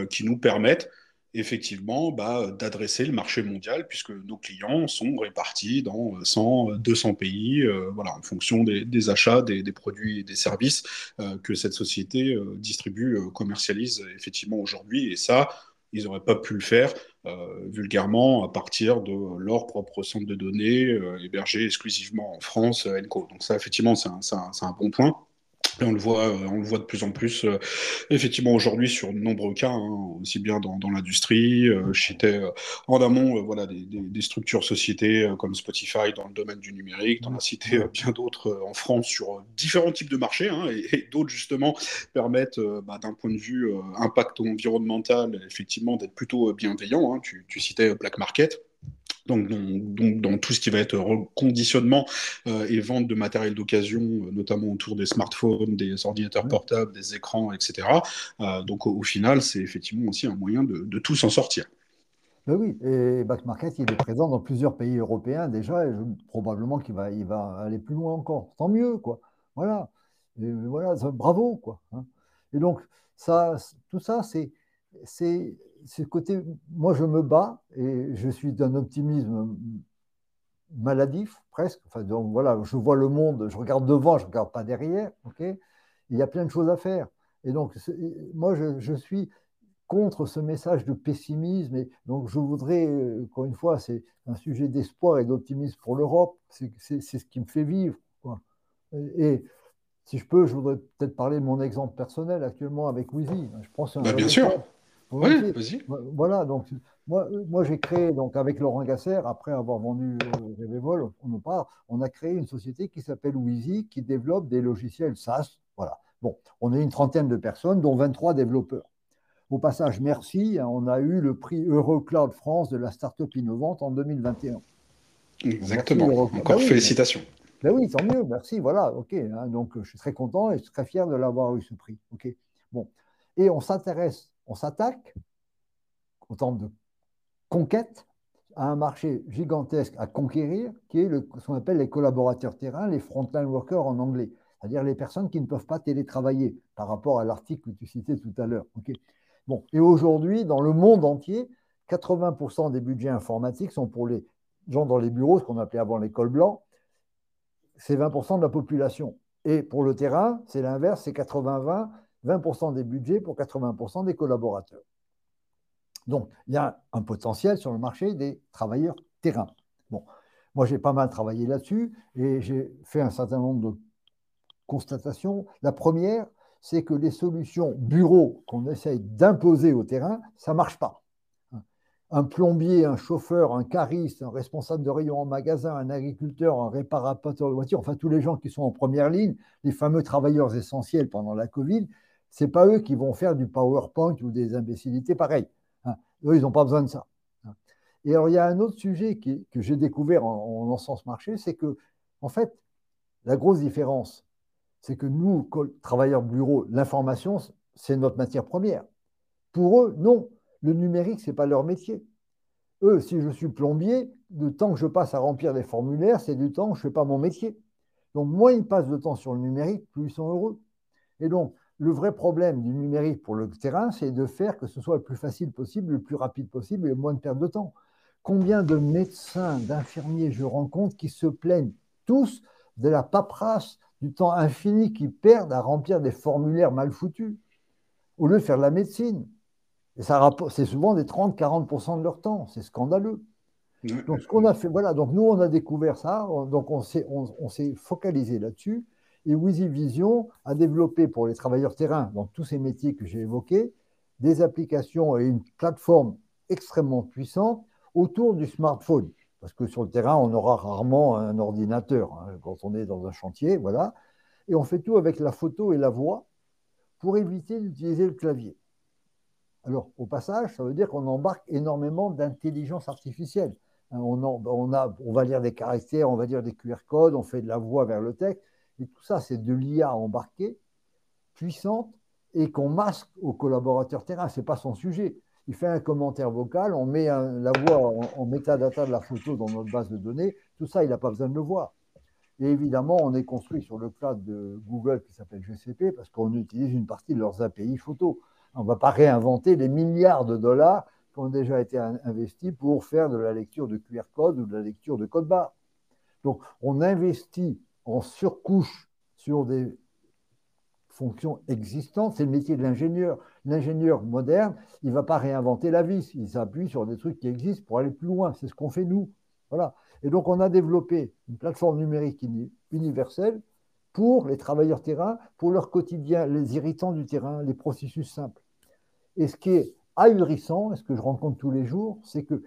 qui nous permettent effectivement bah, d'adresser le marché mondial, puisque nos clients sont répartis dans 100, 200 pays, euh, voilà, en fonction des, achats, des, produits et des services euh, que cette société euh, distribue, commercialise effectivement aujourd'hui. Et ça, ils n'auraient pas pu le faire vulgairement à partir de leur propre centre de données hébergé exclusivement en France, ENCO. Donc ça, effectivement, c'est un bon point. Et on le voit, euh, on le voit de plus en plus, euh, effectivement aujourd'hui sur de nombreux cas, hein, aussi bien dans, l'industrie. Euh, J'étais en amont, voilà, des, structures sociétés comme Spotify dans le domaine du numérique. On a cité bien d'autres en France sur différents types de marchés, hein, et, d'autres justement permettent, bah, d'un point de vue impact environnemental, effectivement, d'être plutôt bienveillant. Hein. Tu, citais Black Market. Donc, dans tout ce qui va être reconditionnement et vente de matériel d'occasion, notamment autour des smartphones, des ordinateurs portables, des écrans, etc. donc, au, final, c'est effectivement aussi un moyen de, de tout s'en sortir. Ben oui, et Back Market, il est présent dans plusieurs pays européens déjà, et probablement qu'il va, il va aller plus loin encore. Tant mieux, quoi. Voilà. Et voilà, bravo, quoi. Hein. Et donc, ça, tout ça, c'est, c'est, c'est côté. Moi, je me bats et je suis d'un optimisme maladif, presque. Enfin, donc voilà, je vois le monde, je regarde devant, je ne regarde pas derrière. ok? Il y a plein de choses à faire. Et donc, moi, je, je suis contre ce message de pessimisme. Et donc, je voudrais, encore une fois, c'est un sujet d'espoir et d'optimisme pour l'Europe. C'est ce qui me fait vivre. Et, si je peux, je voudrais peut-être parler de mon exemple personnel actuellement avec Wheezy. Je pense bah, bien sûr. Oui, vas-y. Voilà, donc moi, moi j'ai créé, donc avec Laurent Gasser, après avoir vendu euh, on, part, on a créé une société qui s'appelle Wheezy, qui développe des logiciels SaaS. Voilà. Bon, on est une trentaine de personnes, dont 23 développeurs. Au passage, merci. Hein, on a eu le prix Eurocloud France de la start-up innovante en 2021. Exactement. Encore bah félicitations. Ben oui, tant mieux, merci. Voilà, ok. Hein, donc, je suis très content et je suis très fier de l'avoir eu ce prix. Ok. Bon. Et on s'intéresse, on s'attaque, en termes de conquête, à un marché gigantesque à conquérir, qui est le, ce qu'on appelle les collaborateurs terrain, les frontline workers en anglais, c'est-à-dire les personnes qui ne peuvent pas télétravailler par rapport à l'article que tu citais tout à l'heure. et aujourd'hui, dans le monde entier, 80% des budgets informatiques sont pour les gens dans les bureaux, ce qu'on appelait avant l'école blanc. C'est 20% de la population. Et pour le terrain, c'est l'inverse, c'est 80-20, 20%, des budgets pour 80% des collaborateurs. Donc, il y a un potentiel sur le marché des travailleurs terrain. Bon, moi, j'ai pas mal travaillé là-dessus et j'ai fait un certain nombre de constatations. La première, c'est que les solutions bureaux qu'on essaye d'imposer au terrain, ça ne marche pas. Un plombier, un chauffeur, un cariste, un responsable de rayon en magasin, un agriculteur, un réparateur de voiture, enfin tous les gens qui sont en première ligne, les fameux travailleurs essentiels pendant la Covid, ce n'est pas eux qui vont faire du PowerPoint ou des imbécilités pareilles. Hein. Eux, ils n'ont pas besoin de ça. Hein. Et alors, il y a un autre sujet que j'ai découvert en, lançant ce marché, c'est que, en fait, la grosse différence c'est que nous, travailleurs bureau, l'information, c'est notre matière première. Pour eux, non. Le numérique, ce n'est pas leur métier. Eux, si je suis plombier, le temps que je passe à remplir des formulaires, c'est du temps où je ne fais pas mon métier. Donc, moins ils passent de temps sur le numérique, plus ils sont heureux. Et donc, le vrai problème du numérique pour le terrain, c'est de faire que ce soit le plus facile possible, le plus rapide possible et le moins de perte de temps. Combien de médecins, d'infirmiers je rencontre qui se plaignent tous de la paperasse, du temps infini qu'ils perdent à remplir des formulaires mal foutus, au lieu de faire de la médecine. Et ça c'est souvent des 30-40% de leur temps. C'est scandaleux. Donc, ce qu'on a fait, voilà, donc nous, on a découvert ça, donc on s'est, on, s'est focalisé là-dessus. Et Wheezy Vision a développé pour les travailleurs terrain, dans tous ces métiers que j'ai évoqués, des applications et une plateforme extrêmement puissante autour du smartphone parce que sur le terrain, on aura rarement un ordinateur hein, quand on est dans un chantier, voilà. Et on fait tout avec la photo et la voix pour éviter d'utiliser le clavier. Alors, au passage, ça veut dire qu'on embarque énormément d'intelligence artificielle. Hein, on, va lire des caractères, on va lire des QR codes, on fait de la voix vers le texte. Et tout ça, c'est de l'IA embarquée, puissante, et qu'on masque au collaborateur terrain. Ce n'est pas son sujet il fait un commentaire vocal, on met la voix en, métadata de la photo dans notre base de données, tout ça, il n'a pas besoin de le voir. Et évidemment, on est construit sur le cloud de Google qui s'appelle GCP parce qu'on utilise une partie de leurs API photo. On ne va pas réinventer les milliards de dollars qui ont déjà été investis pour faire de la lecture de QR code ou de la lecture de code barre. Donc, on investit en surcouche sur des fonctions existantes. C'est le métier de l'ingénieur. L'ingénieur moderne, il ne va pas réinventer la vis. Il s'appuie sur des trucs qui existent pour aller plus loin. C'est ce qu'on fait nous. Voilà. Et donc, on a développé une plateforme numérique universelle pour les travailleurs terrain, pour leur quotidien, les irritants du terrain, les processus simples. Et ce qui est ahurissant, et ce que je rencontre tous les jours, c'est que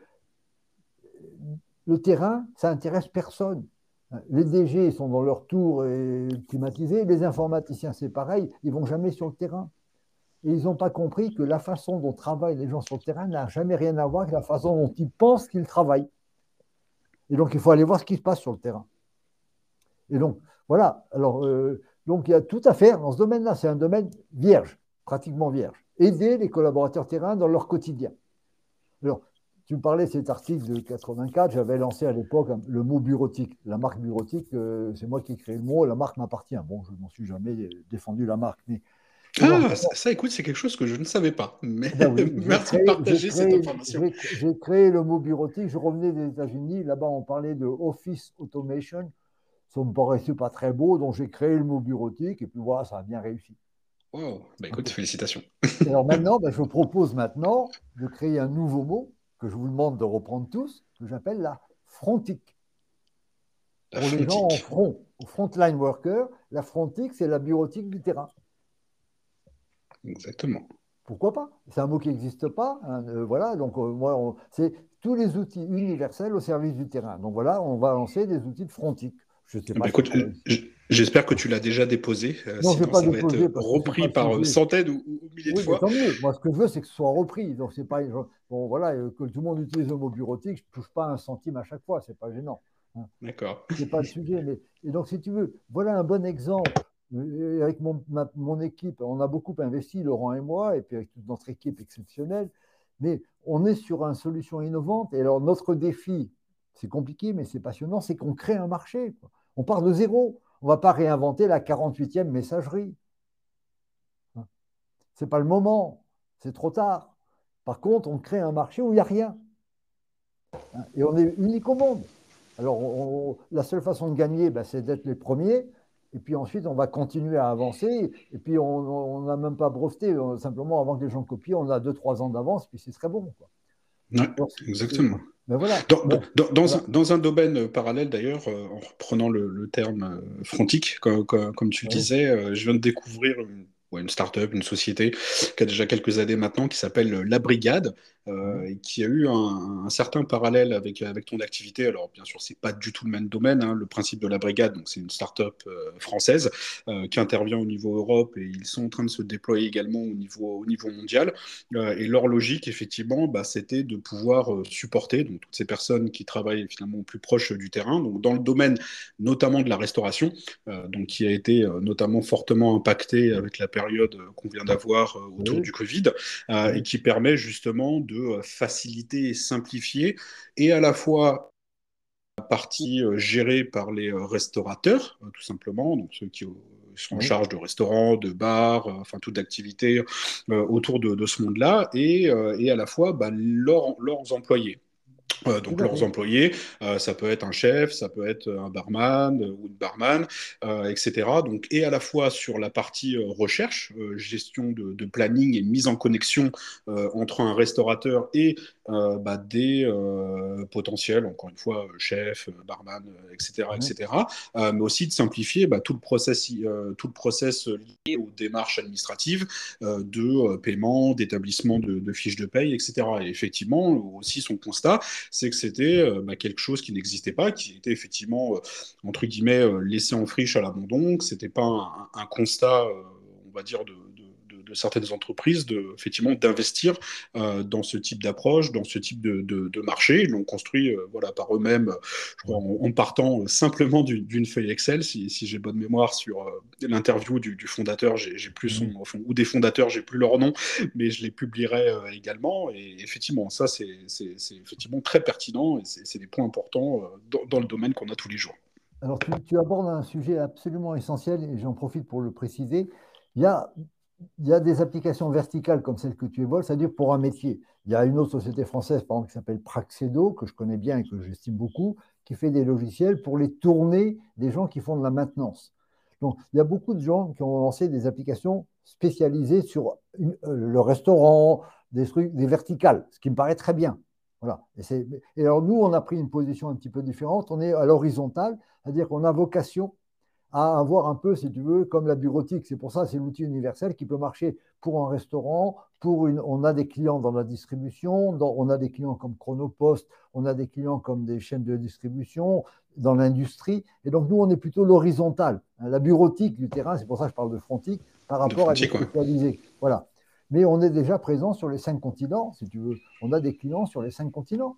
le terrain, ça intéresse personne. Les DG sont dans leur tour climatisés, les informaticiens, c'est pareil, ils vont jamais sur le terrain. Et ils n'ont pas compris que la façon dont travaillent les gens sur le terrain n'a jamais rien à voir avec la façon dont ils pensent qu'ils travaillent. Et donc, il faut aller voir ce qui se passe sur le terrain. Et donc, voilà. Alors, euh, donc, il y a tout à faire dans ce domaine-là. C'est un domaine vierge, pratiquement vierge. Aider les collaborateurs terrain dans leur quotidien. Alors, tu me parlais de cet article de 84, j'avais lancé à l'époque le mot bureautique. La marque bureautique, euh, c'est moi qui ai créé le mot, la marque m'appartient. Bon, je n'en suis jamais défendu la marque, mais ah, ça, écoute, c'est quelque chose que je ne savais pas. Mais ben merci de partager cette information. J'ai créé le mot bureautique. Je revenais des États-Unis. Là-bas, on parlait de Office Automation. Ça ne me paraissait pas très beau, donc j'ai créé le mot bureautique. Et puis voilà, ça a bien réussi. Wow. Bah, écoute, félicitations. alors maintenant, ben, je propose maintenant de créer un nouveau mot que je vous demande de reprendre tous, que j'appelle la frontique. Pour les gens en front, au frontline worker, la frontique, c'est la bureautique du terrain. Exactement. Pourquoi pas? C'est un mot qui n'existe pas. Hein, euh, voilà, donc euh, moi, c'est tous les outils universels au service du terrain. Donc voilà, on va lancer des outils de frontique. Je sais pas écoute, j'espère que tu l'as déjà déposé. Euh, non, je pas ça va être repris par centaines ou, milliers de fois. Tant mieux. Moi, ce que je veux, c'est que ce soit repris. Donc c'est pas bon, voilà, que tout le monde utilise le mot bureautique. Je ne touche pas un centime à chaque fois. C'est pas gênant. Hein. D'accord. C'est pas le sujet. Mais et donc, si tu veux, voilà un bon exemple avec mon, équipe, on a beaucoup investi, Laurent et moi, et puis avec toute notre équipe exceptionnelle, mais on est sur une solution innovante. Et alors, notre défi, c'est compliqué, mais c'est passionnant, c'est qu'on crée un marché. On part de zéro. On ne va pas réinventer la 48e messagerie. Hein. Ce n'est pas le moment, c'est trop tard. Par contre, on crée un marché où il n'y a rien. Hein. Et on est unique au monde. Alors, la seule façon de gagner, ben, c'est d'être les premiers. Et puis ensuite, on va continuer à avancer. Et puis, on n'a même pas breveté. Simplement, avant que les gens copient, on a 2-3 ans d'avance, puis c'est très bon. Quoi. exactement. Ben voilà. Dans, un, domaine parallèle, d'ailleurs, euh, en reprenant le, terme euh, frontique, comme, tu disais, euh, je viens de découvrir une, une start-up, une société qui a déjà quelques années maintenant, qui s'appelle La Brigade, euh, et qui a eu un, certain parallèle avec, avec ton activité. Alors, bien sûr, c'est pas du tout le même domaine. Hein. Le principe de la brigade, donc c'est une start-up euh, française euh, qui intervient au niveau Europe et ils sont en train de se déployer également au niveau, au niveau mondial. et leur logique, effectivement, bah, c'était de pouvoir supporter donc, toutes ces personnes qui travaillent finalement au plus proche du terrain, donc dans le domaine notamment de la restauration, donc qui a été notamment fortement impacté avec la période qu'on vient d'avoir autour du Covid, et qui permet justement de de faciliter et simplifier, et à la fois la partie euh, gérée par les euh, restaurateurs, euh, tout simplement, donc ceux qui sont en charge de restaurants, de bars, enfin toute activité autour de, ce monde-là, et, à la fois bah, leurs employés. Euh, donc leurs employés, euh, ça peut être un chef, ça peut être un barman euh, ou une barman, etc. Donc et à la fois sur la partie recherche, gestion de, planning et mise en connexion entre un restaurateur et bah, des potentiels, encore une fois chef, barman, etc., etc. mais aussi de simplifier bah, tout le process, tout le process lié aux démarches administratives de paiement, d'établissement de, de, fiches de paye, etc. Et effectivement aussi son constat c'est que c'était euh, bah, quelque chose qui n'existait pas, qui était effectivement, euh, entre guillemets, euh, laissé en friche à l'abandon, que ce n'était pas un, constat, on va dire, de, certaines entreprises de, effectivement d'investir dans ce type d'approche, dans ce type de, marché. Ils l'ont construit voilà, par eux-mêmes, en, partant simplement d'une feuille Excel. Si, j'ai bonne mémoire sur l'interview du, fondateur, j'ai plus son, mmh. ou des fondateurs, j'ai plus leur nom, mais je les publierai également. Et effectivement, ça, c'est effectivement très pertinent et c'est des points importants dans, le domaine qu'on a tous les jours. Alors, tu, tu, abordes un sujet absolument essentiel et j'en profite pour le préciser. Il y a il y a des applications verticales comme celle que tu évoques, c'est-à-dire pour un métier. Il y a une autre société française, par exemple, qui s'appelle Praxedo, que je connais bien et que j'estime beaucoup, qui fait des logiciels pour les tourner des gens qui font de la maintenance. Donc, il y a beaucoup de gens qui ont lancé des applications spécialisées sur euh, le restaurant, des trucs, des verticales, ce qui me paraît très bien. Voilà. Et, et alors, nous, on a pris une position un petit peu différente. On est à l'horizontale, c'est-à-dire qu'on a vocation à avoir un peu, si tu veux, comme la bureautique. C'est pour ça c'est l'outil universel qui peut marcher pour un restaurant, pour une, on a des clients dans la distribution, on a des clients comme Chronopost, on a des clients comme des chaînes de distribution, dans l'industrie. Et donc, nous, on est plutôt l'horizontale. Hein, la bureautique du terrain, c'est pour ça que je parle de frontique, par rapport à des spécialisés. Voilà. Mais on est déjà présent sur les cinq continents, si tu veux. On a des clients sur les cinq continents.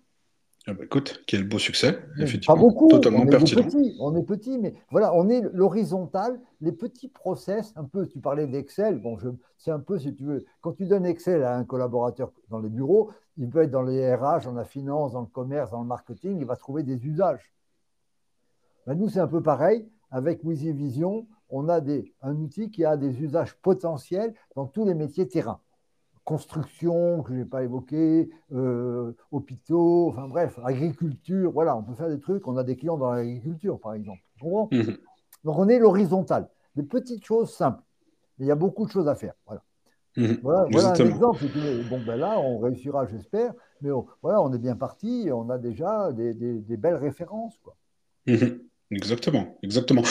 Ah bah, écoute, quel beau succès, effectivement. Pas beaucoup, Totalement on est Petit, on est petit, mais voilà, on est l'horizontal, les petits process, un peu, tu parlais d'Excel, bon, c'est un peu, si tu veux, quand tu donnes Excel à un collaborateur dans les bureaux, il peut être dans les RH, dans la finance, dans le commerce, dans le marketing, il va trouver des usages. Ben, nous, c'est un peu pareil, avec Vision, on a des, un outil qui a des usages potentiels dans tous les métiers terrain construction, que je n'ai pas évoqué, euh, hôpitaux, enfin bref, agriculture, voilà, on peut faire des trucs. On a des clients dans l'agriculture, par exemple. Mhm. Donc on est l'horizontal. Des petites choses simples. il y a beaucoup de choses à faire. Voilà. Mhm. Voilà, un exemple. Bon, ben là, on réussira, j'espère. Mais voilà, on est bien parti. On a déjà des, belles références. Quoi. Mhm. Exactement, exactement.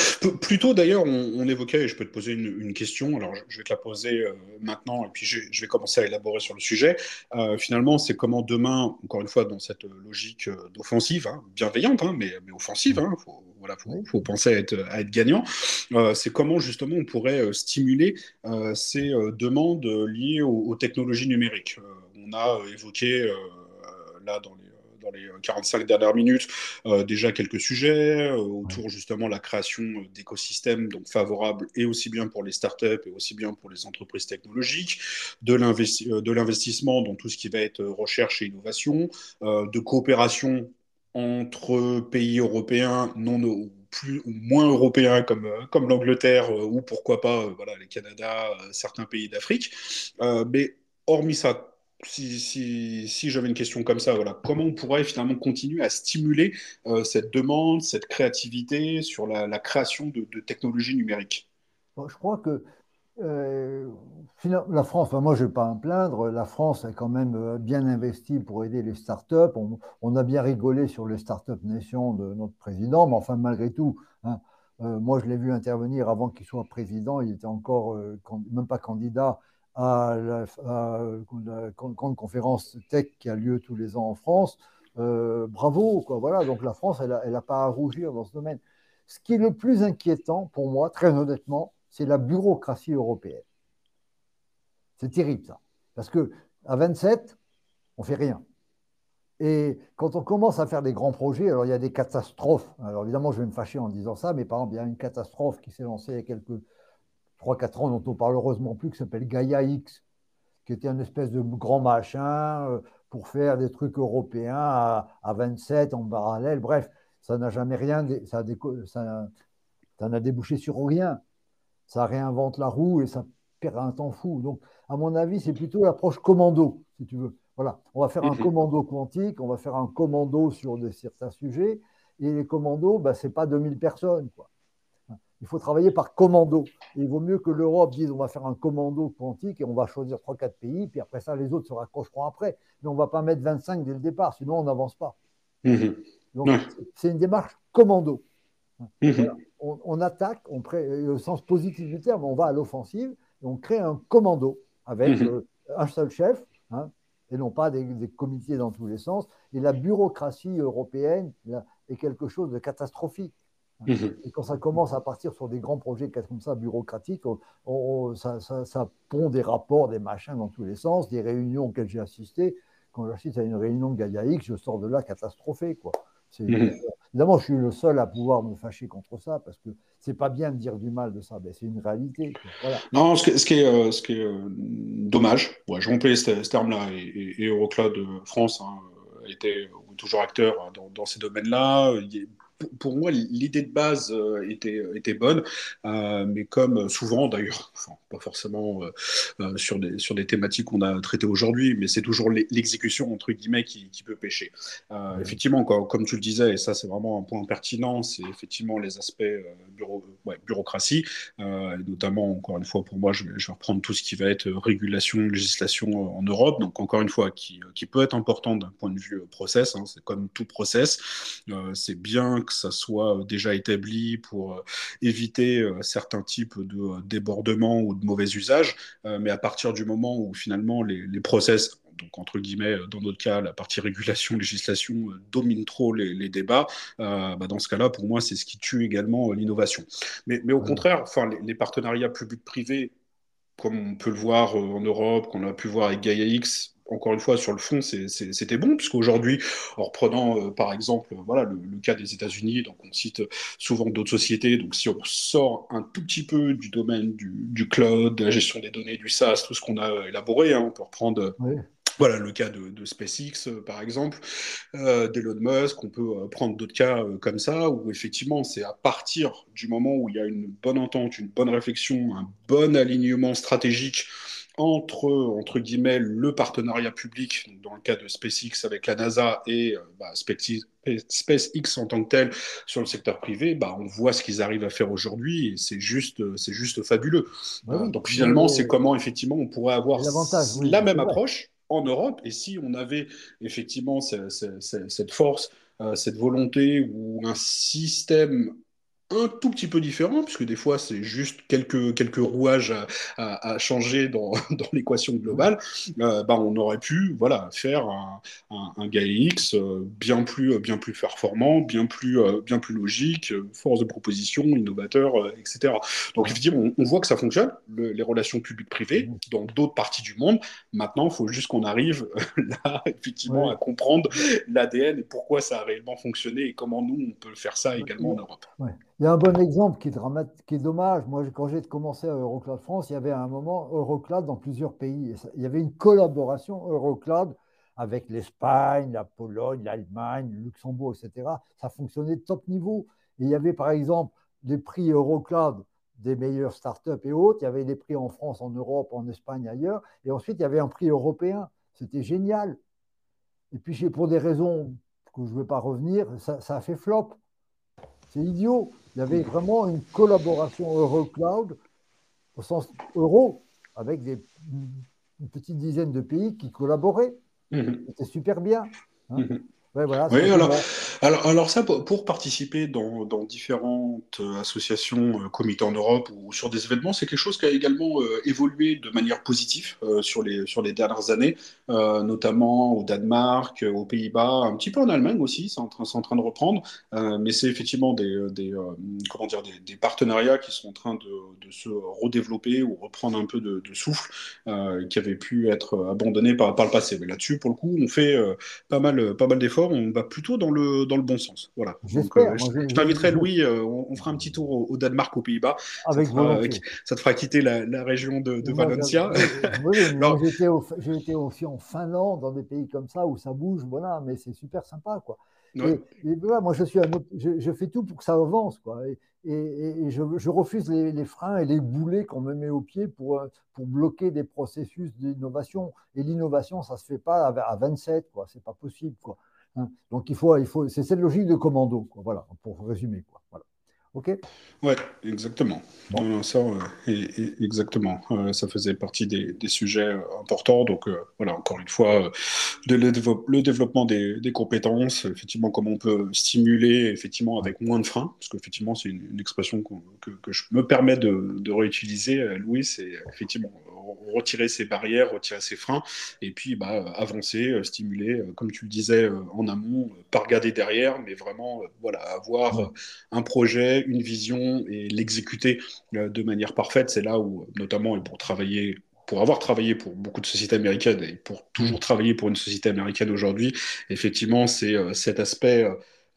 plutôt d'ailleurs, on, évoquait, et je peux te poser une, question, alors je, vais te la poser euh, maintenant, et puis je, vais commencer à élaborer sur le sujet. Euh, finalement, c'est comment demain, encore une fois, dans cette logique euh, d'offensive, hein, bienveillante, hein, mais, offensive, hein, faut, voilà, faut, penser à être, gagnant, c'est comment justement on pourrait stimuler ces demandes liées aux technologies numériques. on a évoqué là dans les dans les 45 euh, dernières minutes euh, déjà quelques sujets euh, autour justement la création d'écosystèmes donc favorables et aussi bien pour les startups et aussi bien pour les entreprises technologiques, de l'investissement dans tout ce qui va être recherche et innovation, de coopération entre pays européens non plus ou moins européens comme, comme l'Angleterre ou pourquoi pas voilà, les Canada, certains pays d'Afrique. mais hormis ça, si, si, j'avais une question comme ça, voilà, comment on pourrait finalement continuer à stimuler euh, cette demande, cette créativité sur la, création de, technologies numériques? Je crois que euh, la France, moi je ne vais pas me plaindre, la France a quand même euh, bien investi pour aider les startups. On, a bien rigolé sur les startups nation de notre président, mais enfin malgré tout, hein, moi je l'ai vu intervenir avant qu'il soit président, il était encore même pas candidat à la, grande conférence tech qui a lieu tous les ans en France. Euh, bravo, quoi. Voilà, donc la France, elle n'a pas à rougir dans ce domaine. Ce qui est le plus inquiétant pour moi, très honnêtement, c'est la bureaucratie européenne. C'est terrible ça, parce que à 27, on fait rien. Et quand on commence à faire des grands projets, alors il y a des catastrophes. Alors évidemment, je vais me fâcher en disant ça, mais par exemple, il y a une catastrophe qui s'est lancée il y a quelques 3-4 ans, dont on parle heureusement plus, qui s'appelle Gaia X, qui était un espèce de grand machin euh, pour faire des trucs européens à, 27 en parallèle. Bref, ça n'a jamais rien, ça, n'a débouché sur rien. Ça réinvente la roue et ça perd un temps fou. Donc, à mon avis, c'est plutôt l'approche commando, si tu veux. Voilà, on va faire un commando quantique, on va faire un commando sur certains sujets, et les commandos, bah, ce n'est pas 2000 personnes. Quoi. Il faut travailler par commando. il vaut mieux que l'Europe dise on va faire un commando quantique et on va choisir 3-4 pays, puis après ça, les autres se raccrocheront après. Mais on ne va pas mettre 25 dès le départ, sinon on n'avance pas. Mhm. Donc, c'est une démarche commando. Mhm. On, attaque, on au sens positif du terme, on va à l'offensive et on crée un commando avec mhm. euh, un seul chef, hein, et non pas des, comités dans tous les sens. Et la bureaucratie européenne est quelque chose de catastrophique. Mhm. Et quand ça commence à partir sur des grands projets comme ça, bureaucratiques, ça, pond des rapports, des machins dans tous les sens, des réunions auxquelles j'ai assisté. Quand j'assiste à une réunion de X, je sors de là catastrophé. Quoi. Mhm. Évidemment, je suis le seul à pouvoir me fâcher contre ça parce que c'est pas bien de dire du mal de ça, mais c'est une réalité. Non, ce, qui est, euh, ce qui est euh, dommage, ouais, je remplis ce, terme-là, et, et, Eurocloud France hein, était toujours acteur dans, dans ces domaines-là pour moi, l'idée de base euh, était, était bonne, euh, mais comme souvent d'ailleurs, pas forcément euh, sur, des, sur des thématiques qu'on a traitées aujourd'hui, mais c'est toujours l'exécution, entre guillemets, qui, qui peut pêcher. Effectivement, comme tu le disais, et ça c'est vraiment un point pertinent, c'est effectivement les aspects bureau, bureaucratie, et notamment, encore une fois, pour moi, je vais, je vais, reprendre tout ce qui va être régulation, législation en Europe, donc encore une fois, qui, qui peut être important d'un point de vue process, hein, c'est comme tout process, c'est bien que ça soit euh, déjà établi pour euh, éviter euh, certains types de débordements ou de mauvais usages. mais à partir du moment où finalement les, process donc entre guillemets, dans notre cas, la partie régulation, législation domine trop les, débats, bah, dans ce cas-là, pour moi, c'est ce qui tue également l'innovation. Mais, mais, au contraire, enfin, les, partenariats publics-privés, comme on peut le voir en Europe, qu'on a pu voir avec Gaia X, encore une fois, sur le fond, c'était bon, puisqu'aujourd'hui, en reprenant par exemple voilà, le, cas des États-Unis, donc on cite souvent d'autres sociétés, donc si on sort un tout petit peu du domaine du, cloud, de la gestion des données, du SaaS, tout ce qu'on a élaboré, hein, on peut reprendre. Voilà le cas de, SpaceX, par exemple, euh, d'Elon Musk. On peut prendre d'autres cas comme ça, où effectivement, c'est à partir du moment où il y a une bonne entente, une bonne réflexion, un bon alignement stratégique entre, entre guillemets, le partenariat public, dans le cas de SpaceX avec la NASA et euh, bah, SpaceX en tant que tel sur le secteur privé, bah, on voit ce qu'ils arrivent à faire aujourd'hui et c'est juste, c'est juste fabuleux. Euh, donc finalement, c'est comment effectivement on pourrait avoir la même approche en Europe et si on avait effectivement cette force, euh, cette volonté ou un système un tout petit peu différent, puisque des fois c'est juste quelques, quelques rouages à, à, changer dans, dans l'équation globale, euh, bah, on aurait pu voilà, faire un, un, un GAIX euh, bien, plus, bien plus performant, bien plus, euh, bien plus logique, force de proposition, innovateur, etc. Donc effectivement, on, voit que ça fonctionne, les relations publiques-privées, dans d'autres parties du monde. Maintenant, il faut juste qu'on arrive là, effectivement, à comprendre l'ADN et pourquoi ça a réellement fonctionné et comment nous, on peut faire ça également en Europe. Il y a un bon exemple qui est, dommage. Moi, quand j'ai commencé à Eurocloud France, il y avait un moment Eurocloud dans plusieurs pays. Il y avait une collaboration Eurocloud avec l'Espagne, la Pologne, l'Allemagne, le Luxembourg, etc. Ça fonctionnait de top niveau. Et il y avait par exemple des prix Eurocloud des meilleures startups et autres. Il y avait des prix en France, en Europe, en Espagne, ailleurs. Et ensuite, il y avait un prix européen. C'était génial. Et puis, pour des raisons que je ne vais pas revenir, ça a fait flop. C'est idiot. Il y avait vraiment une collaboration Eurocloud au sens euro, avec des, une petite dizaine de pays qui collaboraient. Mhm. C'était super bien. Hein. Oui, alors, alors, alors, ça, pour, participer dans, dans, différentes euh, associations, euh, comités en Europe ou sur des événements, c'est quelque chose qui a également euh, évolué de manière positive sur, les, sur les dernières années, notamment au Danemark, aux Pays-Bas, un petit peu en Allemagne aussi, c'est en, train, en train de reprendre, mais c'est effectivement des, des comment dire, des, des, partenariats qui sont en train de, de, se redévelopper ou reprendre un peu de, de souffle, qui avaient pu être abandonnés par, par le passé. Mais là-dessus, pour le coup, on fait pas mal, pas mal d'efforts on va plutôt dans le, dans le bon sens. Voilà. Euh, je, t'inviterai, Louis, euh, on, fera un petit tour au, Danemark, aux Pays-Bas. Avec ça, ça, te fera quitter la, région de, Valencia. Oui, j'ai été, aussi en Finlande, dans des pays comme ça où ça bouge, voilà, mais c'est super sympa, quoi. Et, moi, je, suis je, fais tout pour que ça avance. Quoi. Et, je, refuse les, freins et les boulets qu'on me met au pied pour, pour bloquer des processus d'innovation. Et l'innovation, ça ne se fait pas à 27, ce n'est pas possible. Quoi. Hein. Donc il faut, il faut, c'est cette logique de commando, quoi. voilà, pour résumer. Quoi. Voilà. OK? Ouais, exactement. ça, exactement. Euh, ça faisait partie des, des sujets euh, importants. Donc, euh, voilà, encore une fois, de le, le, développement des, des, compétences, effectivement, comment on peut stimuler, effectivement, avec moins de freins, parce qu'effectivement, c'est une, expression que, que, je me permets de, de réutiliser, Louis, c'est effectivement retirer ses barrières, retirer ses freins, et puis bah, avancer, euh, stimuler, euh, comme tu le disais euh, en amont, pas regarder derrière, mais vraiment voilà, avoir un projet, une vision et l'exécuter de manière parfaite. C'est là où, notamment, et pour travailler pour avoir travaillé pour beaucoup de sociétés américaines et pour toujours travailler pour une société américaine aujourd'hui, effectivement, c'est cet aspect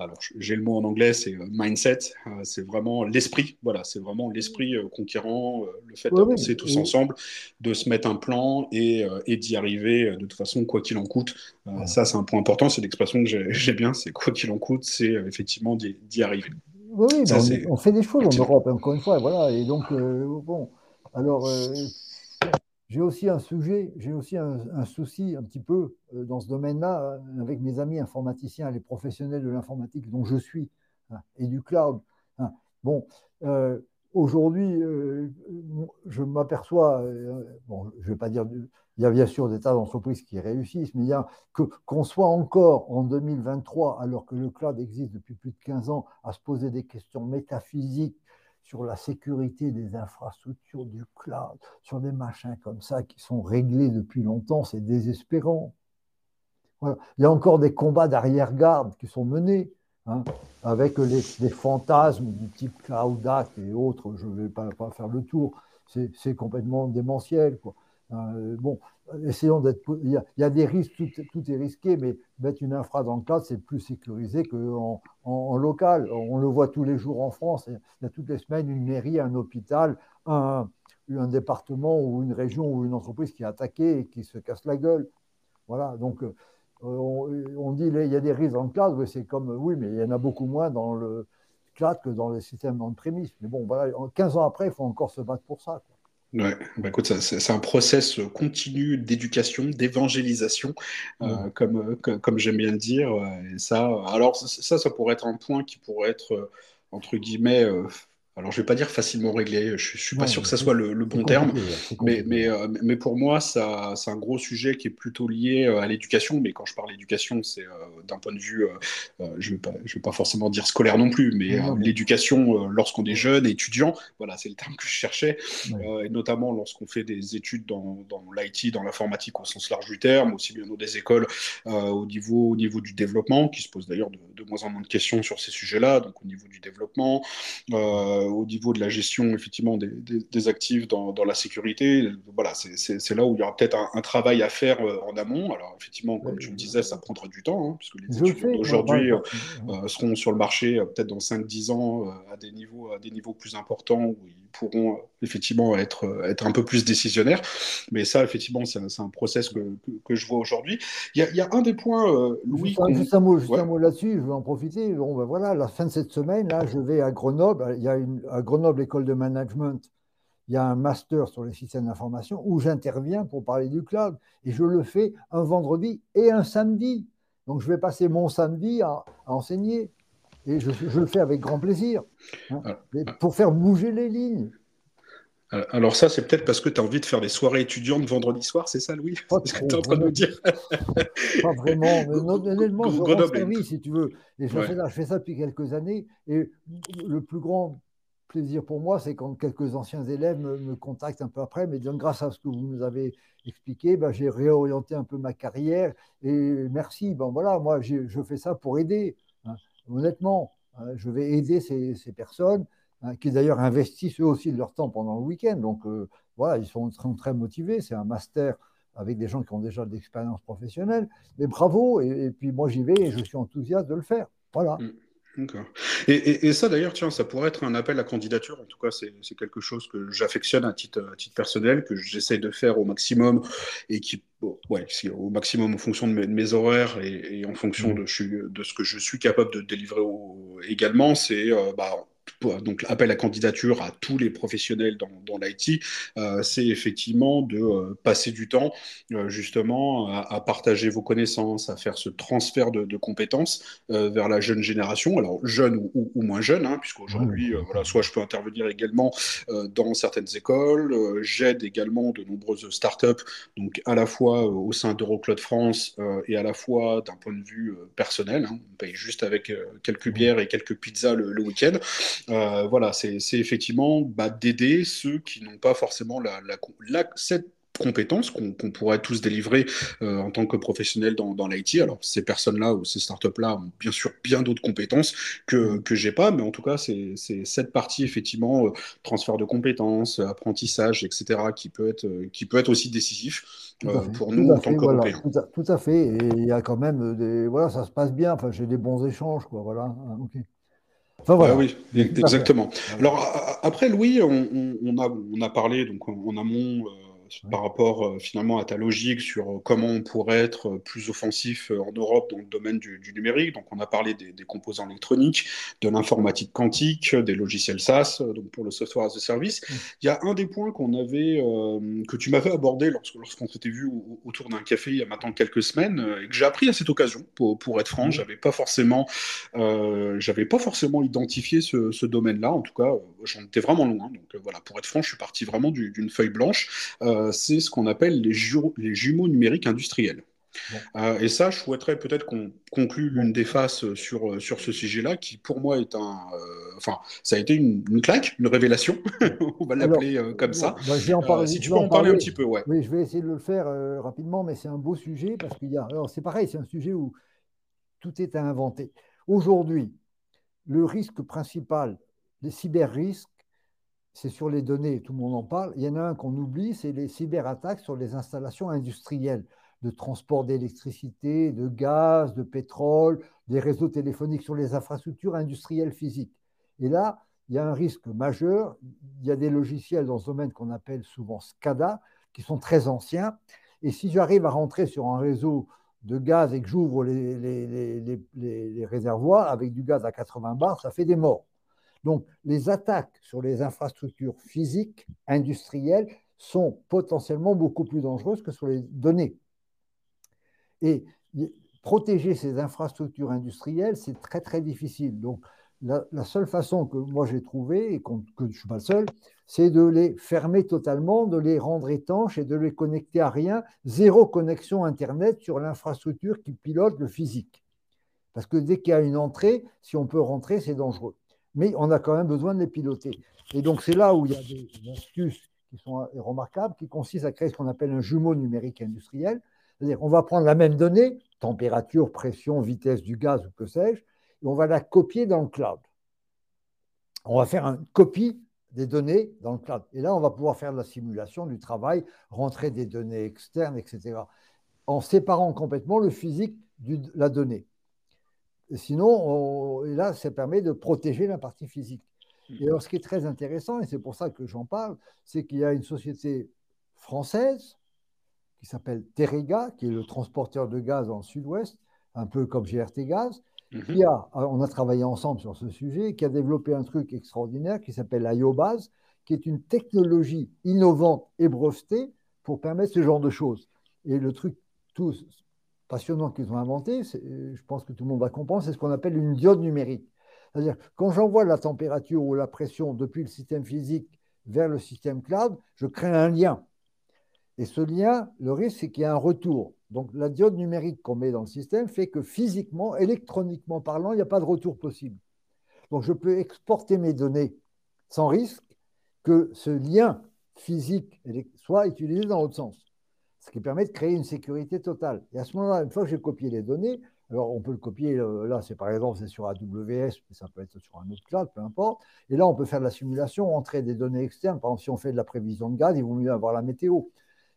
alors j'ai le mot en anglais, c'est euh, mindset, euh, c'est vraiment l'esprit, voilà, c'est vraiment l'esprit euh, conquérant, le fait d'avancer tous ensemble, de se mettre un plan et, d'y arriver de toute façon, quoi qu'il en coûte. Ça, c'est un point important, c'est l'expression que j'ai bien, c'est quoi qu'il en coûte, c'est effectivement d'y arriver. Oui, on, fait des choses en Europe, encore une fois, voilà, et donc, bon, alors j'ai aussi un sujet, j'ai aussi un, souci un petit peu euh, dans ce domaine-là euh, avec mes amis informaticiens, les professionnels de l'informatique dont je suis hein, et du cloud. Hein. Bon, euh, aujourd'hui, je m'aperçois, bon, je ne vais pas dire, il y a bien sûr des tas d'entreprises qui réussissent, mais il y a que qu'on soit encore en 2023, alors que le cloud existe depuis plus de 15 ans, à se poser des questions métaphysiques sur la sécurité des infrastructures du cloud, sur des machins comme ça qui sont réglés depuis longtemps, c'est désespérant. Il y a encore des combats d'arrière-garde qui sont menés hein, avec les, fantasmes du type Cloud Act et autres. Je ne vais pas, faire le tour. C'est complètement démentiel. Euh, bon, essayons d'être. Il, y, a des risques, tout, est risqué, mais mettre une infra dans le cadre, c'est plus sécurisé qu'en en, local. On le voit tous les jours en France. Il y a toutes les semaines une mairie, un hôpital, un, département ou une région ou une entreprise qui est attaquée et qui se casse la gueule. Voilà, donc euh, on, dit il y a des risques dans le cloud, c'est comme oui, mais il y en a beaucoup moins dans le cloud que dans les systèmes on-premise. Mais bon, voilà, 15 ans après, il faut encore se battre pour ça. Ouais, bah écoute, c'est un process continu d'éducation, d'évangélisation, euh, comme, comme, j'aime bien le dire. Et ça, alors ça, ça pourrait être un point qui pourrait être euh, entre guillemets alors je vais pas dire facilement réglé, je, ne suis pas sûr que ça soit le, bon terme, mais, mais, euh, mais pour moi, ça, c'est un gros sujet qui est plutôt lié euh, à l'éducation, mais quand je parle d'éducation, c'est euh, d'un point de vue, je ne vais, pas, je vais pas forcément dire scolaire non plus, mais l'éducation lorsqu'on est jeune, étudiant, voilà, c'est le terme que je cherchais, et notamment lorsqu'on fait des études dans, dans l'IT, dans l'informatique au sens large du terme, aussi bien dans des écoles au, niveau, au niveau du développement, qui se pose d'ailleurs de, de, moins en moins de questions sur ces sujets-là, donc au niveau du développement au niveau de la gestion effectivement des, des, actifs dans, dans, la sécurité. Voilà, c'est là où il y aura peut-être un, travail à faire euh, en amont. Alors effectivement, comme tu me disais, ça prendra du temps, hein, puisque les études d'aujourd'hui euh, euh, seront sur le marché peut-être dans 5-10 ans à, des niveaux, à des niveaux plus importants où ils pourront effectivement être, être un peu plus décisionnaires. Mais ça, effectivement, c'est un, process que, que, je vois aujourd'hui. Il, y, a un des points, Louis. Juste, un mot, mot là-dessus, je vais en profiter. Bon, ben voilà, la fin de cette semaine, là, je vais à Grenoble. Il y a une à Grenoble École de Management, il y a un master sur les systèmes d'information où j'interviens pour parler du cloud. Et je le fais un vendredi et un samedi. Donc je vais passer mon samedi à, enseigner. Et je, le fais avec grand plaisir. Hein, ah, ah. pour faire bouger les lignes. Alors ça, c'est peut-être parce que tu as envie de faire des soirées étudiantes vendredi soir, c'est ça, Louis? Pas ce que tu es en train de me dire. Pas vraiment. Mais honnêtement, je rends service, si tu veux. Et je, fais ça, je fais ça depuis quelques années. Et le plus grand plaisir pour moi, c'est quand quelques anciens élèves me, contactent un peu après, mais disant grâce à ce que vous nous avez expliqué, ben, j'ai réorienté un peu ma carrière et merci. Ben, voilà, moi, je fais ça pour aider. Honnêtement, hein, je vais aider ces, personnes hein, qui d'ailleurs investissent eux aussi de leur temps pendant le week-end. Donc euh, voilà, ils sont très, très motivés. C'est un master avec des gens qui ont déjà de l'expérience professionnelle. Mais bravo, et, puis moi j'y vais et je suis enthousiaste de le faire. Voilà. Mm. D'accord. Et, ça, d'ailleurs, tiens, ça pourrait être un appel à candidature. En tout cas, c'est quelque chose que j'affectionne à titre, à titre personnel, que j'essaie de faire au maximum et qui, ouais, au maximum en fonction de mes, horaires et, en fonction mmh. de, de, ce que je suis capable de délivrer également. C'est euh, bah, donc appel à candidature à tous les professionnels dans, dans l'IT, euh, c'est effectivement de euh, passer du temps euh, justement à, partager vos connaissances, à faire ce transfert de, compétences vers la jeune génération, alors jeune ou, moins jeune, hein, puisqu'aujourd'hui, voilà, soit je peux intervenir également dans certaines écoles, j'aide également de nombreuses startups, donc à la fois au sein d'Eurocloud France et à la fois d'un point de vue personnel, hein, on paye juste avec quelques bières et quelques pizzas le, le week-end. Euh, voilà, c'est effectivement bah, d'aider ceux qui n'ont pas forcément la, cette compétence qu'on pourrait tous délivrer euh, en tant que professionnels dans, dans l'IT. Alors, ces personnes-là ou ces startups-là ont bien sûr bien d'autres compétences que, que j'ai pas, mais en tout cas, c'est cette partie, effectivement, euh, transfert de compétences, apprentissage, etc., qui peut être, qui peut être aussi décisif pour nous en tant qu'Européens. tout, à fait. Et il y a quand même des. Voilà, ça se passe bien. Enfin, j'ai des bons échanges, quoi. Voilà. Ah oui, exactement. Alors après, Louis, on, a, on a parlé donc en amont par rapport euh, finalement à ta logique sur euh, comment on pourrait être euh, plus offensif en Europe dans le domaine du, numérique. Donc on a parlé des, composants électroniques, de l'informatique quantique, des logiciels SaaS, donc pour le software as a service. Il y a un des points qu'on avait, que tu m'avais abordé lorsqu'on s'était vu autour d'un café il y a maintenant quelques semaines et que j'ai appris à cette occasion. Pour, pour être franc, mmh. j'avais pas forcément, j'avais pas forcément identifié ce, domaine-là. En tout cas, j'en étais vraiment loin. Donc voilà, pour être franc, je suis parti vraiment d'une feuille blanche. Euh, c'est ce qu'on appelle les, jumeaux numériques industriels. Euh, et ça, je souhaiterais peut-être qu'on conclue l'une des faces sur, euh, sur ce sujet-là, qui pour moi est un. enfin, ça a été une, claque, une révélation, on va l'appeler comme ça. Bah, en parler, si tu peux en parler, un petit peu, ouais. Oui, je vais essayer de le faire rapidement, mais c'est un beau sujet parce qu'il y a. Alors, c'est pareil, c'est un sujet où tout est à inventer. Aujourd'hui, le risque principal des cyber-risques, c'est sur les données, tout le monde en parle. Il y en a un qu'on oublie, c'est les cyberattaques sur les installations industrielles de transport d'électricité, de gaz, de pétrole, des réseaux téléphoniques sur les infrastructures industrielles physiques. Et là, il y a un risque majeur. Il y a des logiciels dans ce domaine qu'on appelle souvent SCADA, qui sont très anciens. Et si j'arrive à rentrer sur un réseau de gaz et que j'ouvre les, les, réservoirs avec du gaz à 80 bars, ça fait des morts. Donc, les attaques sur les infrastructures physiques, industrielles, sont potentiellement beaucoup plus dangereuses que sur les données. Et protéger ces infrastructures industrielles, c'est très très difficile. Donc la, seule façon que moi j'ai trouvée, et que je ne suis pas le seul, c'est de les fermer totalement, de les rendre étanches et de les connecter à rien. Zéro connexion Internet sur l'infrastructure qui pilote le physique. Parce que dès qu'il y a une entrée, si on peut rentrer, c'est dangereux. Mais on a quand même besoin de les piloter. Et donc c'est là où il y a des astuces qui sont remarquables, qui consistent à créer ce qu'on appelle un jumeau numérique industriel. C'est-à-dire qu'on va prendre la même donnée, température, pression, vitesse du gaz ou que sais-je, et on va la copier dans le cloud. On va faire une copie des données dans le cloud. Et là, on va pouvoir faire de la simulation du travail, rentrer des données externes, etc., en séparant complètement le physique de la donnée. Sinon, et là, ça permet de protéger la partie physique. Et alors, ce qui est très intéressant, et c'est pour ça que j'en parle, c'est qu'il y a une société française qui s'appelle Terega, qui est le transporteur de gaz dans le sud-ouest, un peu comme GRT Gaz, mhm. qui a, on a travaillé ensemble sur ce sujet, qui a développé un truc extraordinaire qui s'appelle IOBAS, qui est une technologie innovante et brevetée pour permettre ce genre de choses. Et le truc tout passionnant qu'ils ont inventé, je pense que tout le monde va comprendre, c'est ce qu'on appelle une diode numérique. C'est-à-dire, quand j'envoie la température ou la pression depuis le système physique vers le système cloud, je crée un lien. Et ce lien, le risque, c'est qu'il y a un retour. Donc la diode numérique qu'on met dans le système fait que physiquement, électroniquement parlant, il n'y a pas de retour possible. Donc je peux exporter mes données sans risque que ce lien physique soit utilisé dans l'autre sens. Ce qui permet de créer une sécurité totale. Et à ce moment-là, une fois que j'ai copié les données, alors on peut le copier, euh, là c'est par exemple c'est sur AWS, mais ça peut être sur un autre cloud, peu importe. Et là on peut faire de la simulation, entrer des données externes. Par exemple, si on fait de la prévision de gaz, il vaut mieux avoir la météo.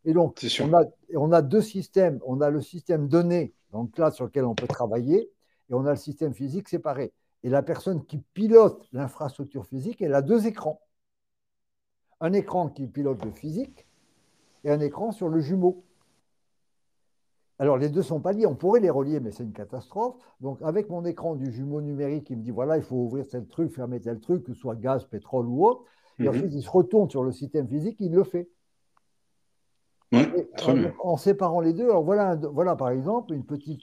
Et donc, on a, on a, deux systèmes. On a le système donné, donc là, sur lequel on peut travailler, et on a le système physique séparé. Et la personne qui pilote l'infrastructure physique, elle a deux écrans. Un écran qui pilote le physique et un écran sur le jumeau. Alors, les deux ne sont pas liés. On pourrait les relier, mais c'est une catastrophe. Donc, avec mon écran du jumeau numérique, il me dit voilà, il faut ouvrir tel truc, fermer tel truc, que ce soit gaz, pétrole ou autre. Et mhm. ensuite, il se retourne sur le système physique, il le fait en, séparant les deux, alors voilà, voilà par exemple une petite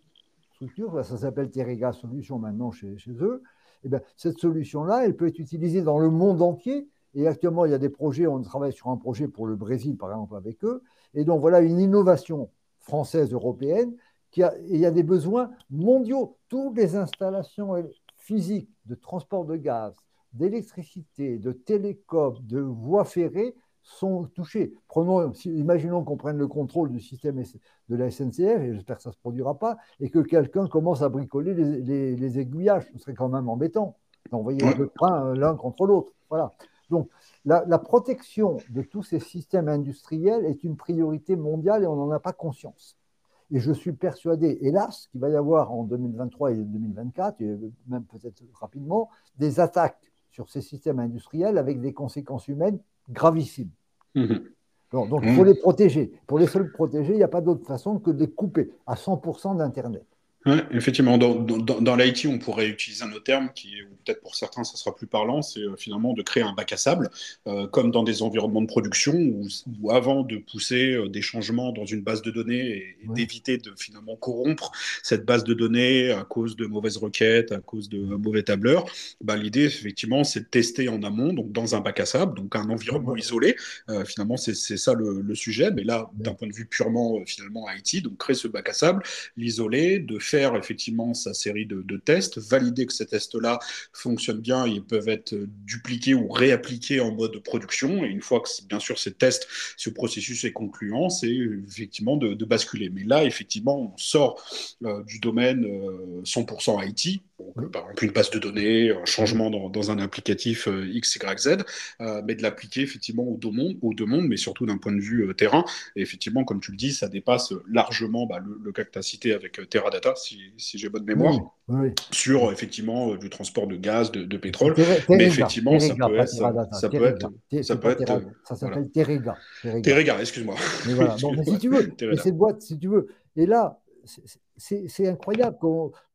structure, ça s'appelle Terega Solutions maintenant chez, eux. Et eh bien, cette solution-là, elle peut être utilisée dans le monde entier. Et actuellement, il y a des projets, on travaille sur un projet pour le Brésil, par exemple, avec eux. Et donc, voilà une innovation française, européenne, qui a, il y a des besoins mondiaux. Toutes les installations physiques de transport de gaz, d'électricité, de télécom, de voies ferrées sont touchés. Prenons, imaginons qu'on prenne le contrôle du système de la SNCF, et j'espère que ça ne se produira pas, et que quelqu'un commence à bricoler les, aiguillages. Ce serait quand même embêtant d'envoyer les deux trains euh, l'un contre l'autre. Voilà. Donc, la, la, protection de tous ces systèmes industriels est une priorité mondiale et on n'en a pas conscience. Et je suis persuadé, hélas, qu'il va y avoir en 2023 et 2024, et même peut-être rapidement, des attaques sur ces systèmes industriels avec des conséquences humaines gravissimes. Mhm. donc, il faut les protéger. Pour les seuls protéger, il n'y a pas d'autre façon que de les couper à 100% d'Internet effectivement, dans, dans, l'IT, on pourrait utiliser un autre terme qui, peut-être pour certains, ça sera plus parlant, c'est euh, finalement de créer un bac à sable, euh, comme dans des environnements de production où, avant de pousser euh, des changements dans une base de données et, d'éviter de finalement corrompre cette base de données à cause de mauvaises requêtes, à cause de mauvais tableurs, bah, l'idée, effectivement, c'est de tester en amont, donc dans un bac à sable, donc un environnement isolé. finalement, c'est ça le, le, sujet, mais là, d'un point de vue purement finalement IT, donc créer ce bac à sable, l'isoler, de faire effectivement sa série de, tests, valider que ces tests-là fonctionnent bien, ils peuvent être dupliqués ou réappliqués en mode production. Et une fois que, bien sûr, ces tests, ce processus est concluant, c'est effectivement de, basculer. Mais là, effectivement, on sort euh, du domaine 100% euh, IT Donc, par exemple, une base de données, un changement dans, dans un applicatif X, Y, Z, mais de l'appliquer effectivement aux deux mondes, aux deux mondes mais surtout d'un point de vue terrain. Et effectivement, comme tu le dis, ça dépasse largement bah, le, cas que tu as cité avec Teradata, si, si j'ai bonne mémoire, sur effectivement du transport de gaz, de, pétrole. mais effectivement, ça peut être. Ça peut être. Ça, s'appelle Terega. Terega, excuse-moi. Mais voilà. mais si tu veux, cette boîte, si tu veux. Et là, c'est incroyable.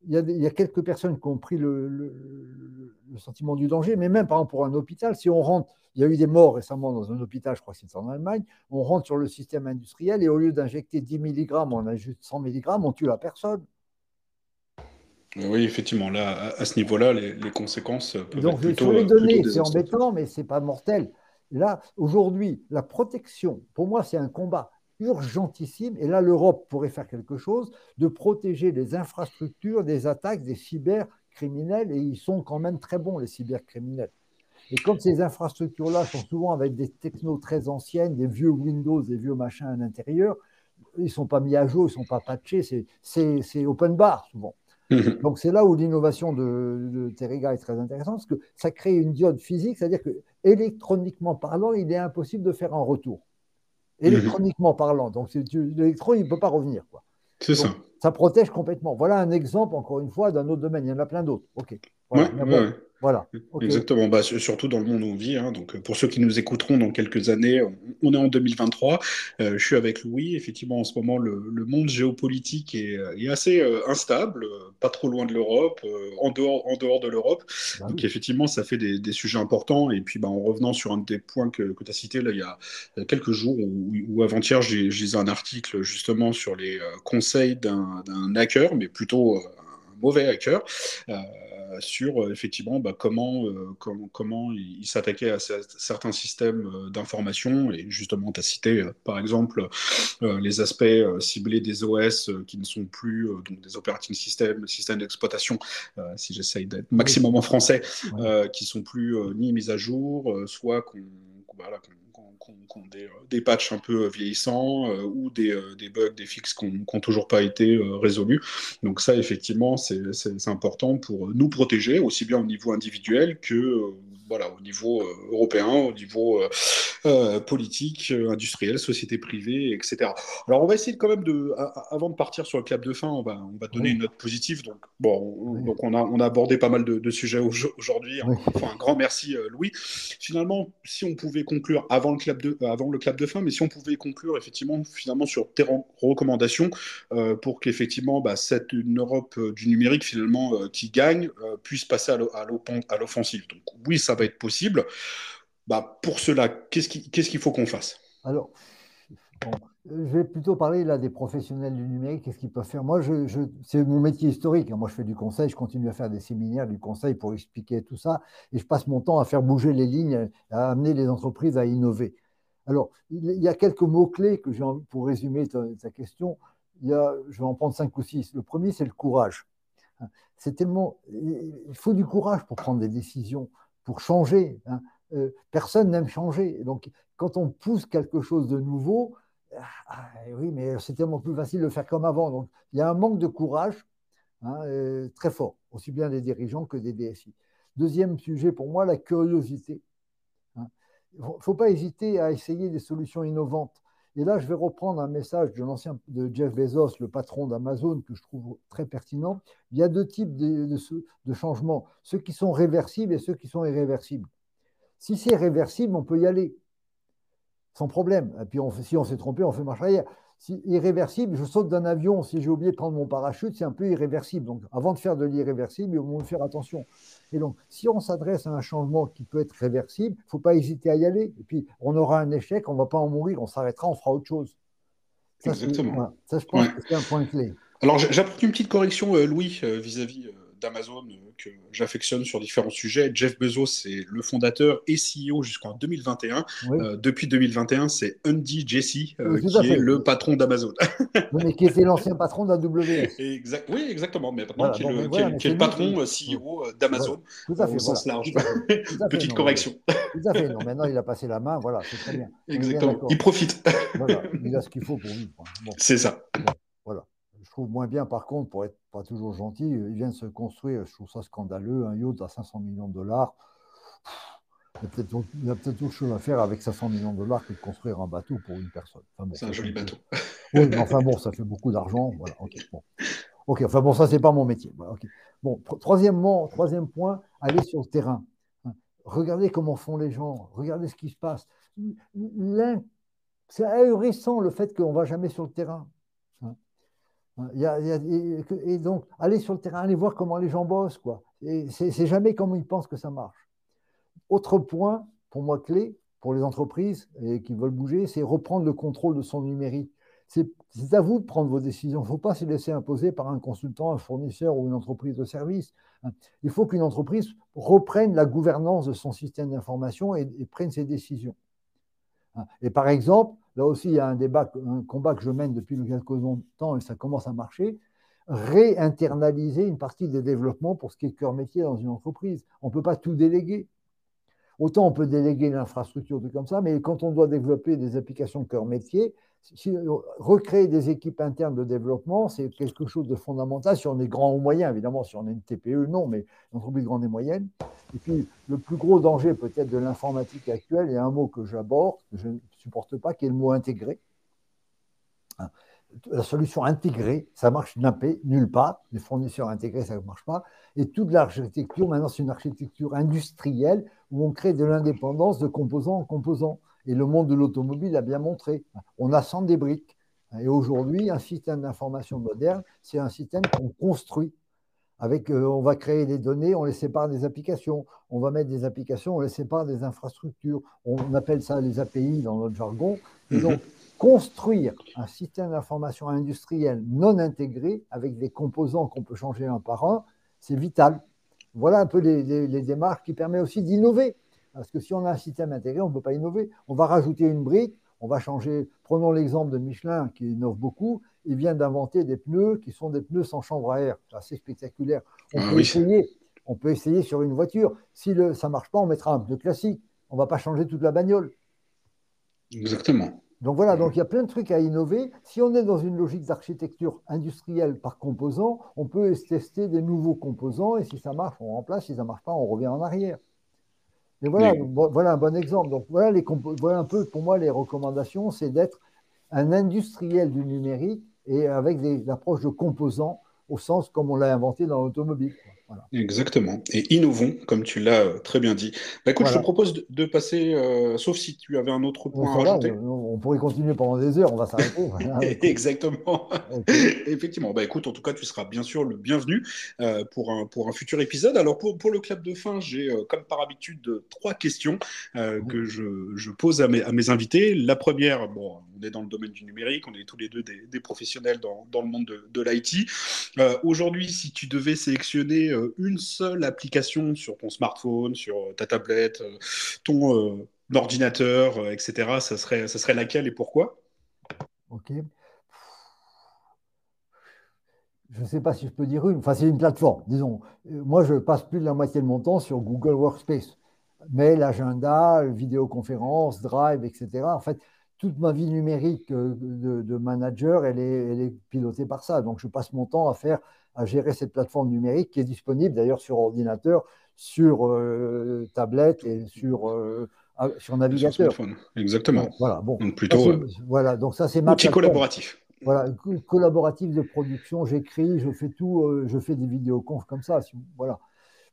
Il y, a, il y, a, quelques personnes qui ont pris le, le, sentiment du danger, mais même par exemple pour un hôpital, si on rentre, il y a eu des morts récemment dans un hôpital, je crois que c'est en Allemagne, on rentre sur le système industriel et au lieu d'injecter 10 mg, on a juste 100 mg, on tue la personne. Oui, effectivement, là, à ce niveau-là, les, conséquences peuvent Donc, être plutôt, sur les données, c'est embêtant, mais c'est pas mortel. Là, aujourd'hui, la protection, pour moi, c'est un combat urgentissime, et là l'Europe pourrait faire quelque chose, de protéger les infrastructures des attaques des cybercriminels, et ils sont quand même très bons, les cybercriminels. Et comme ces infrastructures-là sont souvent avec des technos très anciennes, des vieux Windows, des vieux machins à l'intérieur, ils ne sont pas mis à jour, ils ne sont pas patchés, c'est open bar souvent. Donc c'est là où l'innovation de, de, est très intéressante, parce que ça crée une diode physique, c'est-à-dire que électroniquement parlant, il est impossible de faire un retour. Électroniquement parlant. Donc l'électron, il ne peut pas revenir. C'est ça. Ça protège complètement. Voilà un exemple, encore une fois, d'un autre domaine. Il y en a plein d'autres. OK. Voilà. Exactement. Bah, surtout dans le monde où on vit. Hein. Donc, pour ceux qui nous écouteront dans quelques années, on est en 2023. Euh, je suis avec Louis. Effectivement, en ce moment, le, monde géopolitique est, assez euh, instable, pas trop loin de l'Europe, euh, en, dehors, en dehors de l'Europe. Bah Donc, effectivement, ça fait des, sujets importants. Et puis, bah, en revenant sur un des points que, tu as cité là, il y a quelques jours ou, avant-hier, j'ai lisé un article justement sur les conseils d'un hacker, mais plutôt mauvais hacker. Euh, sur euh, effectivement bah, comment, euh, comment, comment il s'attaquait à certains systèmes d'information. Et justement, tu as cité par exemple les aspects ciblés des OS qui ne sont plus donc des operating systems, systèmes d'exploitation, si j'essaye d'être maximum en français, qui sont plus ni mis à jour, soit qu'on voilà, qui ont des, euh, des, patchs un peu vieillissants euh, ou des, euh, des, bugs, des fixes qui n'ont toujours pas été résolus. Donc ça, effectivement, c'est important pour nous protéger, aussi bien au niveau individuel que voilà, au niveau euh, européen, au niveau euh, euh, politique, industriel, société privée, etc. Alors on va essayer quand même de, avant de partir sur le clap de fin, on va, on va donner une note positive. Donc bon, on, donc on a, on a abordé pas mal de, sujets aujourd'hui. Enfin, un grand merci Louis. Finalement, si on pouvait conclure avant le clap de, avant le clap de fin, mais si on pouvait conclure effectivement finalement sur tes recommandations pour qu'effectivement bah, cette une Europe du numérique finalement qui gagne puisse passer à l'offensive. Donc oui, ça va être possible. Bah, pour cela, qu'est-ce qu'il faut qu'on fasse? Alors, je vais plutôt parler là des professionnels du numérique, qu'est-ce qu'ils peuvent faire? Moi, c'est mon métier historique. Hein. Moi, je fais du conseil, je continue à faire des séminaires, du conseil pour expliquer tout ça, et je passe mon temps à faire bouger les lignes, à amener les entreprises à innover. Alors, il y a quelques mots-clés que j'ai pour résumer ta, question. Il y a, je vais en prendre cinq ou six. Le premier, c'est le courage. C'est tellement, il faut du courage pour prendre des décisions pour changer. Hein. Euh, personne n'aime changer. Donc, quand on pousse quelque chose de nouveau, ah, oui, mais c'est tellement plus facile de le faire comme avant. Donc, il y a un manque de courage hein, euh, très fort, aussi bien des dirigeants que des DSI. Deuxième sujet pour moi, la curiosité. Hein. Il ne faut pas hésiter à essayer des solutions innovantes. Et là, je vais reprendre un message de l'ancien de Jeff Bezos, le patron d'Amazon, que je trouve très pertinent. Il y a deux types de, de, changements, ceux qui sont réversibles et ceux qui sont irréversibles. Si c'est réversible, on peut y aller sans problème. Et puis, si on s'est trompé, on fait marche arrière irréversible, je saute d'un avion, si j'ai oublié de prendre mon parachute, c'est un peu irréversible. Donc, avant de faire de l'irréversible, il faut faire attention. Et donc, si on s'adresse à un changement qui peut être réversible, il ne faut pas hésiter à y aller. Et puis, on aura un échec, on ne va pas en mourir, on s'arrêtera, on fera autre chose. Exactement. Ça, je pense que c'est un point clé. Alors, j'apporte une petite correction, euh, Louis, euh, vis-à-vis. Euh, d'Amazon euh, que j'affectionne sur différents sujets. Jeff Bezos, c'est le fondateur et CEO jusqu'en 2021. Euh, depuis 2021, c'est Andy Jassy euh, qui est le patron d'Amazon. mais qui était l'ancien patron d'AWS. Exact, oui, exactement. Mais maintenant, qui est le, patron CEO d'Amazon. Tout à fait. Au sens large. Petite correction. Tout à fait. Non, maintenant, il a passé la main. Voilà, c'est très bien. Exactement. il profite. voilà. Il a ce qu'il faut pour vivre. C'est ça. Voilà. Je trouve moins bien, par contre, pour être pas toujours gentil, ils viennent se construire, je trouve ça scandaleux, un yacht à 500 millions de dollars. Il y a peut-être autre chose à faire avec 500 millions de dollars que de construire un bateau pour une personne. c'est un joli bateau. Oui, mais enfin bon, ça fait beaucoup d'argent. Voilà, ok, bon. Ok, enfin bon, ça, c'est pas mon métier. Bon, troisièmement, troisième point, aller sur le terrain. Regardez comment font les gens, regardez ce qui se passe. C'est ahurissant le fait qu'on ne va jamais sur le terrain. Et donc, aller sur le terrain, aller voir comment les gens bossent. quoi. C'est jamais comme ils pensent que ça marche. Autre point, pour moi, clé pour les entreprises et qui veulent bouger, c'est reprendre le contrôle de son numérique. C'est à vous de prendre vos décisions. Il ne faut pas se laisser imposer par un consultant, un fournisseur ou une entreprise de service. Il faut qu'une entreprise reprenne la gouvernance de son système d'information et, prenne ses décisions. Et par exemple, là aussi, il y a un débat, un combat que je mène depuis quelques temps et ça commence à marcher réinternaliser une partie des développements pour ce qui est cœur métier dans une entreprise. On ne peut pas tout déléguer. Autant on peut déléguer l'infrastructure, tout comme ça, mais quand on doit développer des applications cœur métier, recréer des équipes internes de développement, c'est quelque chose de fondamental si on est grand ou moyen. Évidemment, si on est une TPE, non, mais une entreprise grande et moyenne. Et puis, le plus gros danger peut-être de l'informatique actuelle, a un mot que j'aborde, supporte pas, qui est le mot intégré. Hein la solution intégrée, ça marche nulle part. Les fournisseurs intégrés, ça ne marche pas. Et toute l'architecture, maintenant, c'est une architecture industrielle où on crée de l'indépendance de composant en composant. Et le monde de l'automobile a bien montré. On assemble des briques. Et aujourd'hui, un système d'information moderne, c'est un système qu'on construit. Avec, euh, on va créer des données, on les sépare des applications. On va mettre des applications, on les sépare des infrastructures. On appelle ça les API dans notre jargon. Et donc, construire un système d'information industriel non intégré avec des composants qu'on peut changer un par un, c'est vital. Voilà un peu les, démarches qui permettent aussi d'innover. Parce que si on a un système intégré, on ne peut pas innover. On va rajouter une brique, on va changer. Prenons l'exemple de Michelin qui innove beaucoup. Il vient d'inventer des pneus qui sont des pneus sans chambre à air. C'est assez spectaculaire. On, ah peut essayer, on peut essayer sur une voiture. Si le, ça ne marche pas, on mettra un pneu classique. On ne va pas changer toute la bagnole. Exactement. Donc voilà, donc il y a plein de trucs à innover. Si on est dans une logique d'architecture industrielle par composant, on peut tester des nouveaux composants et si ça marche, on remplace. Si ça ne marche pas, on revient en arrière. Et voilà, voilà un bon exemple. Donc voilà, les voilà un peu pour moi les recommandations, c'est d'être un industriel du numérique et avec des approches de composants au sens comme on l'a inventé dans l'automobile. Exactement. Et innovons, comme tu l'as euh, très bien dit. Bah, écoute, je te propose de, passer, euh, sauf si tu avais un autre point à rajouter. On, pourrait continuer pendant des heures, on va s'arrêter. Exactement. Effectivement. Bah, écoute, en tout cas, tu seras bien sûr le bienvenu euh, pour, un, pour un futur épisode. Alors, pour, pour le clap de fin, j'ai, comme par habitude, trois questions que je, je, pose à mes, à mes invités. La première, bon, on est dans le domaine du numérique, on est tous les deux des, professionnels dans, dans, le monde de, l'IT. Aujourd'hui, si tu devais sélectionner euh, une seule application sur ton smartphone, sur euh, ta tablette, euh, ton ordinateur, etc., ça serait, ça serait laquelle et pourquoi? Ok. Je ne sais pas si je peux dire une. Enfin, c'est une plateforme, disons. Moi, je passe plus de la moitié de mon temps sur Google Workspace. Mais l'agenda, vidéoconférence, Drive, etc. En fait, toute ma vie numérique de, manager, elle est, elle est, pilotée par ça. Donc, je passe mon temps à faire à gérer cette plateforme numérique qui est disponible d'ailleurs sur ordinateur, sur euh, tablette et sur, euh, sur navigateur. Exactement. Voilà, bon. Donc plutôt. Euh, voilà, donc ça c'est ma. Outil collaboratif. Voilà, collaboratif de production, j'écris, je fais tout, je fais des vidéoconf comme ça. Voilà.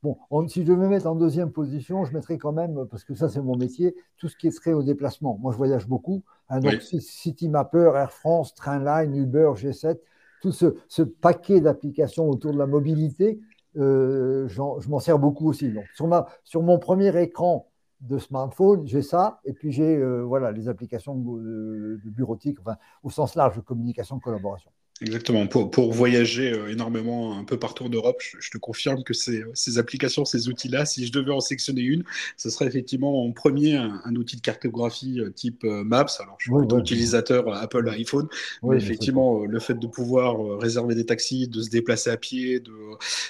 Bon, si je me mettre en deuxième position, je mettrais quand même, parce que ça c'est mon métier, tout ce qui serait au déplacement. Moi je voyage beaucoup. Hein, donc CityMapper, Air France, Trainline, Uber, G7, tout ce, paquet d'applications autour de la mobilité, euh, je m'en sers beaucoup aussi. Donc, sur, ma, sur mon premier écran de smartphone, j'ai ça, et puis j'ai euh, voilà, les applications de, de bureautique, enfin, au sens large de communication, collaboration. Exactement. Pour, pour voyager euh, énormément un peu partout en Europe, je, te confirme que ces, ces applications, ces outils-là, si je devais en sectionner une, ce serait effectivement en premier un, outil de cartographie euh, type euh, Maps. Alors, je suis utilisateur Apple iPhone, mais effectivement, le fait de pouvoir réserver des taxis, de se déplacer à pied, de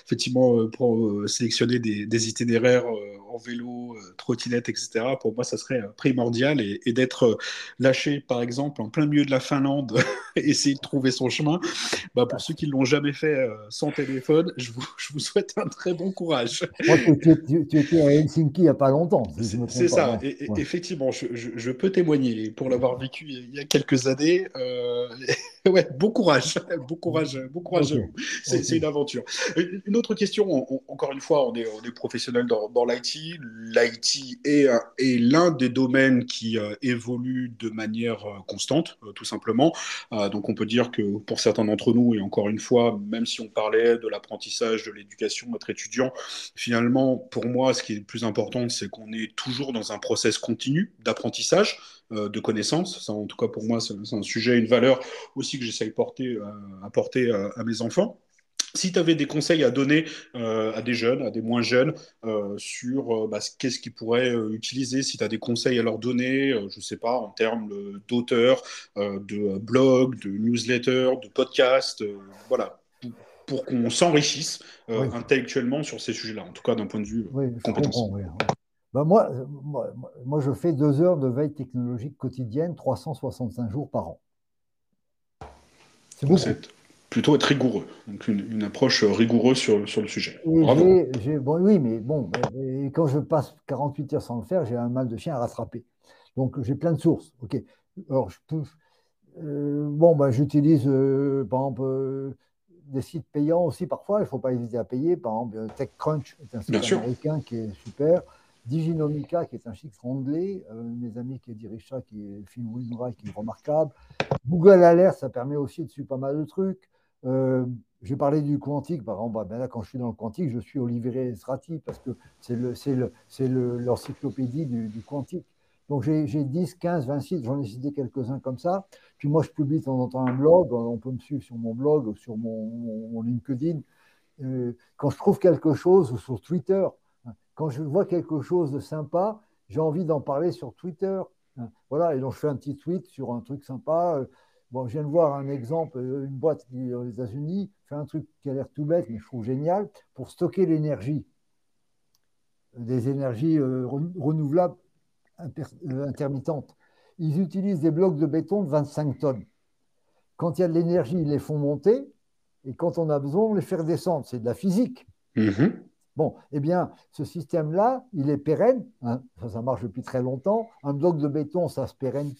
effectivement pour sélectionner des, des itinéraires en vélo, trottinette, etc. Pour moi, ça serait primordial et, et d'être lâché, par exemple, en plein milieu de la Finlande, essayer de trouver son chemin. Bah, pour ceux qui l'ont jamais fait sans téléphone, je vous, je vous, souhaite un très bon courage. tu, tu, étais à Helsinki il n'y a pas longtemps. c'est ça. Et, Effectivement, je, je, peux témoigner pour l'avoir vécu il y a quelques années. ouais, bon courage, bon courage, bon courage. C'est une aventure. Une autre question, encore une fois, on est, on est professionnel dans, dans l'IT. L'IT est, est l'un des domaines qui euh, évolue de manière euh, constante, euh, tout simplement. Donc on peut dire que pour certains d'entre nous, et encore une fois, même si on parlait de l'apprentissage, de l'éducation, notre étudiant, finalement, pour moi, ce qui est le plus important, c'est qu'on est toujours dans un process continu d'apprentissage de connaissances. En tout cas, pour moi, c'est un sujet, une valeur aussi que j'essaye porter, apporter à mes enfants. Si tu avais des conseils à donner euh, à des jeunes, à des moins jeunes, euh, sur euh, bah, qu'est-ce qu'ils pourraient utiliser, si tu as des conseils à leur donner, je ne sais pas, en termes d'auteurs, de blog, de newsletter, de podcast, voilà, pour, qu'on s'enrichisse intellectuellement sur ces sujets-là, en tout cas d'un point de vue oui, compétence. Bah, moi, moi, moi, je fais deux heures de veille technologique quotidienne, 365 jours par an. C'est beaucoup plutôt être rigoureux, donc une, approche rigoureuse sur, sur le sujet. oui, mais bon, quand je passe 48 heures sans le faire, j'ai un mal de chien à rattraper. Donc j'ai plein de sources. Ok. Alors je peux, euh, bon, ben, j'utilise euh, par exemple euh, des sites payants aussi parfois. Il ne faut pas hésiter à payer. Par exemple, TechCrunch est un site américain qui est super. Diginomica, qui est un chic anglais, mes amis qui dirigent ça, qui est Phil Windray, qui est remarquable. Google Alert, ça permet aussi de suivre pas mal de trucs. Euh, j'ai parlé du quantique, par exemple, ben là, quand je suis dans le quantique, je suis Olivier Srati, parce que c'est l'encyclopédie du, du, quantique. Donc j'ai 10, 15, 20 sites, j'en ai cité quelques-uns comme ça. Puis moi, je publie de temps en temps un blog, on peut me suivre sur mon blog ou sur mon, LinkedIn. Euh, quand je trouve quelque chose, sur Twitter, hein, quand je vois quelque chose de sympa, j'ai envie d'en parler sur Twitter. Hein. Voilà, et donc je fais un petit tweet sur un truc sympa. Euh, Bon, je viens de voir un exemple, euh, une boîte qui, aux États-Unis, fait un truc qui a l'air tout bête, mais je trouve génial, pour stocker l'énergie, des énergies euh, renouvelables euh, intermittentes. Ils utilisent des blocs de béton de 25 tonnes. Quand il y a de l'énergie, ils les font monter, et quand on a besoin, on les fait redescendre. C'est de la physique. Mm-hmm. Bon, eh bien, ce système-là, il est pérenne. Hein, ça, ça, marche depuis très longtemps. Un bloc de béton, ça se pérenne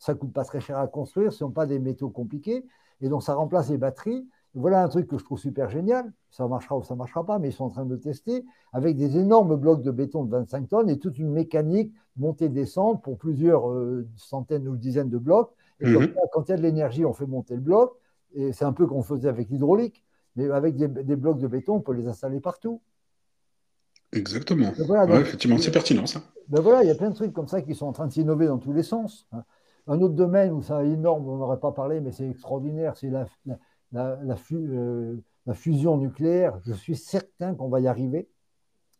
ça coûte pas très cher à construire, ce ne sont pas des métaux compliqués, et donc ça remplace les batteries. Voilà un truc que je trouve super génial, ça marchera ou ça marchera pas, mais ils sont en train de le tester, avec des énormes blocs de béton de 25 tonnes et toute une mécanique montée-descente pour plusieurs euh, centaines ou dizaines de blocs. Et mhm. quand il y a de l'énergie, on fait monter le bloc, et c'est un peu qu'on faisait avec l'hydraulique, mais avec des, blocs de béton, on peut les installer partout. Exactement. effectivement, c'est pertinent ça. Ben voilà, il y a plein de trucs comme ça qui sont en train de s'innover dans tous les sens. Hein. Un autre domaine où ça est énorme, on n'aurait pas parlé, mais c'est extraordinaire, c'est la, euh, fusion nucléaire. Je suis certain qu'on va y arriver.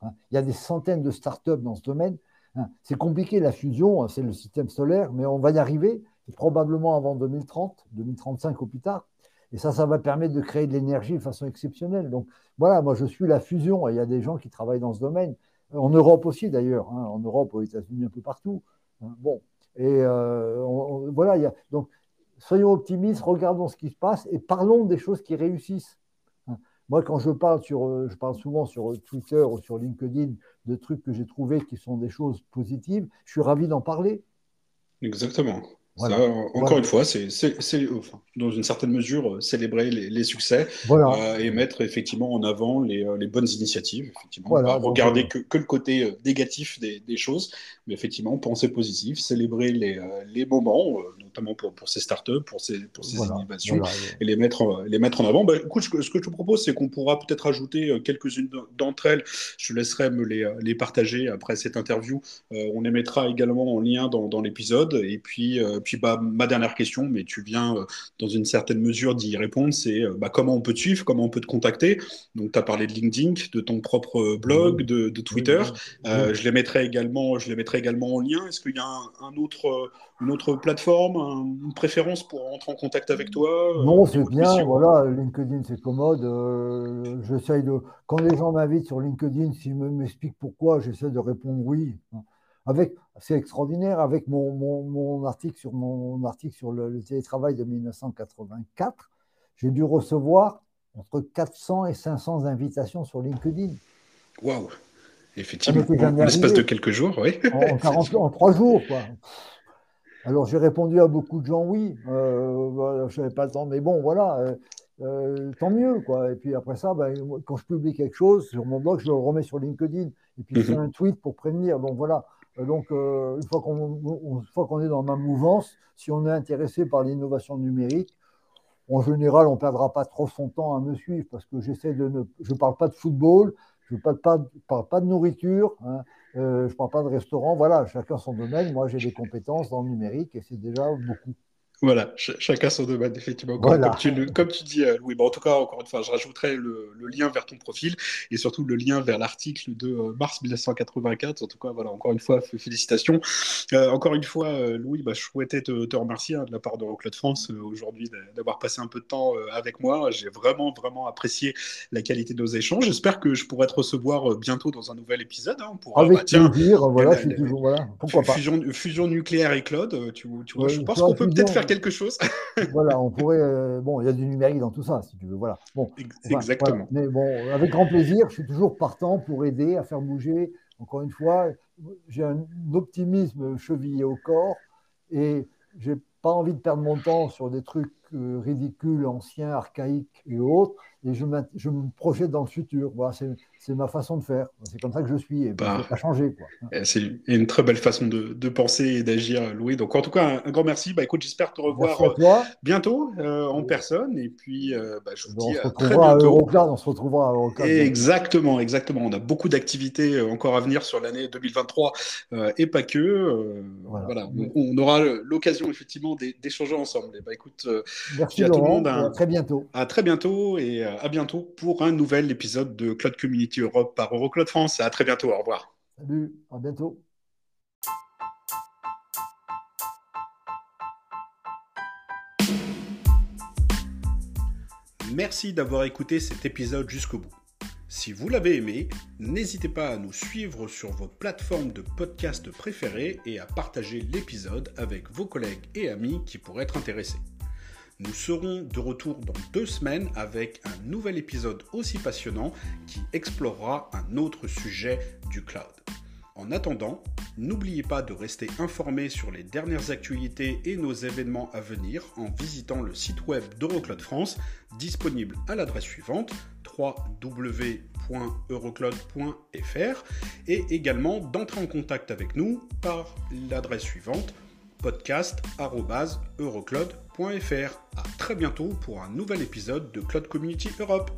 Hein. Il y a des centaines de startups dans ce domaine. Hein. C'est compliqué la fusion, hein, c'est le système solaire, mais on va y arriver, probablement avant 2030, 2035 au plus tard. Et ça, ça va permettre de créer de l'énergie de façon exceptionnelle. Donc voilà, moi je suis la fusion, et il y a des gens qui travaillent dans ce domaine. En Europe aussi d'ailleurs, en Europe, aux États-Unis, un peu partout. Bon, et euh, voilà, donc soyons optimistes, regardons ce qui se passe et parlons des choses qui réussissent. Hein. Moi, quand je parle, sur, euh, je parle souvent sur Twitter ou sur LinkedIn de trucs que j'ai trouvés qui sont des choses positives, je suis ravi d'en parler. Exactement encore une fois, c'est dans une certaine mesure euh, célébrer les, succès euh, et mettre effectivement en avant les, euh, bonnes initiatives. Effectivement, pas regarder que, le côté négatif des, choses, mais effectivement penser positif, célébrer les, les moments, notamment pour, pour ces startups, pour ces, pour ces innovations, et les mettre, les mettre en avant. Bah, écoute, ce que, je te propose, c'est qu'on pourra peut-être ajouter quelques-unes d'entre elles. Je laisserai me les, partager après cette interview. on les mettra également en lien dans, dans l'épisode. Et puis, puis bah, ma dernière question, mais tu viens euh, dans une certaine mesure d'y répondre, c'est euh, bah, comment on peut te suivre, comment on peut te contacter? Donc, tu as parlé de LinkedIn, de ton propre blog, de, Twitter. Euh, je, les mettrai également, je les mettrai également en lien. Est-ce qu'il y a un, autre, une autre plateforme, une préférence pour rentrer en contact avec toi Non, c'est bien. Voilà, LinkedIn, c'est commode. j'essaye de. Quand les gens m'invitent sur LinkedIn, s'ils m'expliquent pourquoi, j'essaie de répondre oui. Avec, c'est extraordinaire. Avec mon, mon, article sur mon article sur le télétravail de 1984, j'ai dû recevoir entre 400 et 500 invitations sur LinkedIn. Waouh Effectivement, en l'espace de quelques jours, oui. En, trois jours, quoi. Alors j'ai répondu à beaucoup de gens oui, euh, je n'avais pas le temps, mais bon, voilà, euh, euh, tant mieux, quoi. Et puis après ça, ben, quand je publie quelque chose sur mon blog, je le remets sur LinkedIn, et puis je fais mhm. un tweet pour prévenir. Donc voilà, donc une fois qu'on est dans ma mouvance, si on est intéressé par l'innovation numérique, en général, on ne perdra pas trop son temps à me suivre parce que j'essaie de ne. Je ne parle pas de football, je ne parle, parle, pas de nourriture, hein, euh, je ne parle pas de restaurant. Voilà, chacun son domaine. Moi, j'ai des compétences dans le numérique et c'est déjà beaucoup. Voilà, chacun son domaine, effectivement. Comme, tu, dis, euh, Louis. en tout cas, encore une fois, je rajouterai le, lien vers ton profil et surtout le lien vers l'article de euh, mars 1984. En tout cas, voilà, encore une fois, félicitations. Euh, encore une fois, Louis, bah, je souhaitais te, remercier hein, de la part de Euroclub France aujourd'hui d'avoir passé un peu de temps avec moi. J'ai vraiment, vraiment apprécié la qualité de nos échanges. J'espère que je pourrai te recevoir bientôt dans un nouvel épisode. Hein, pour, avec bah, tiens, plaisir, voilà, toujours, voilà. Pourquoi pas. Fusion, nucléaire et Claude, tu, vois, je pense qu'on peut peut-être faire quelque chose. voilà, on pourrait. Euh, bon, il y a du numérique dans tout ça, si tu veux. Voilà. Bon, Exactement. Mais bon, avec grand plaisir, je suis toujours partant pour aider à faire bouger. Encore une fois, j'ai un optimisme chevillé au corps et j'ai pas envie de perdre mon temps sur des trucs euh, ridicules, anciens, archaïques et autres et je, je me projette dans le futur. Voilà, c'est ma façon de faire. C'est comme ça que je suis et bah, pas changer. Eh, c'est une très belle façon de, de penser et d'agir, Louis. Donc, en tout cas, un, grand merci. Bah, écoute, j'espère te revoir euh, bientôt euh, en personne. Et puis, euh, bah, je vous dis à très bientôt. on se retrouvera à Euroclub. Exactement, exactement. On a beaucoup d'activités encore à venir sur l'année 2023 et pas que. voilà. On, aura l'occasion effectivement d'échanger ensemble. Et bah, écoute, merci à tout le monde. à très bientôt. À très bientôt et à bientôt pour un nouvel épisode de Cloud Community Europe par Eurocloud France. À très bientôt. Au revoir. Salut. À bientôt. Merci d'avoir écouté cet épisode jusqu'au bout. Si vous l'avez aimé, n'hésitez pas à nous suivre sur votre plateforme de podcast préférée et à partager l'épisode avec vos collègues et amis qui pourraient être intéressés. Nous serons de retour dans deux semaines avec un nouvel épisode aussi passionnant qui explorera un autre sujet du cloud. En attendant, n'oubliez pas de rester informé sur les dernières actualités et nos événements à venir en visitant le site web d'Eurocloud France disponible à l'adresse suivante www.eurocloud.fr et également d'entrer en contact avec nous par l'adresse suivante podcast.eurocloud.fr. A très bientôt pour un nouvel épisode de Cloud Community Europe.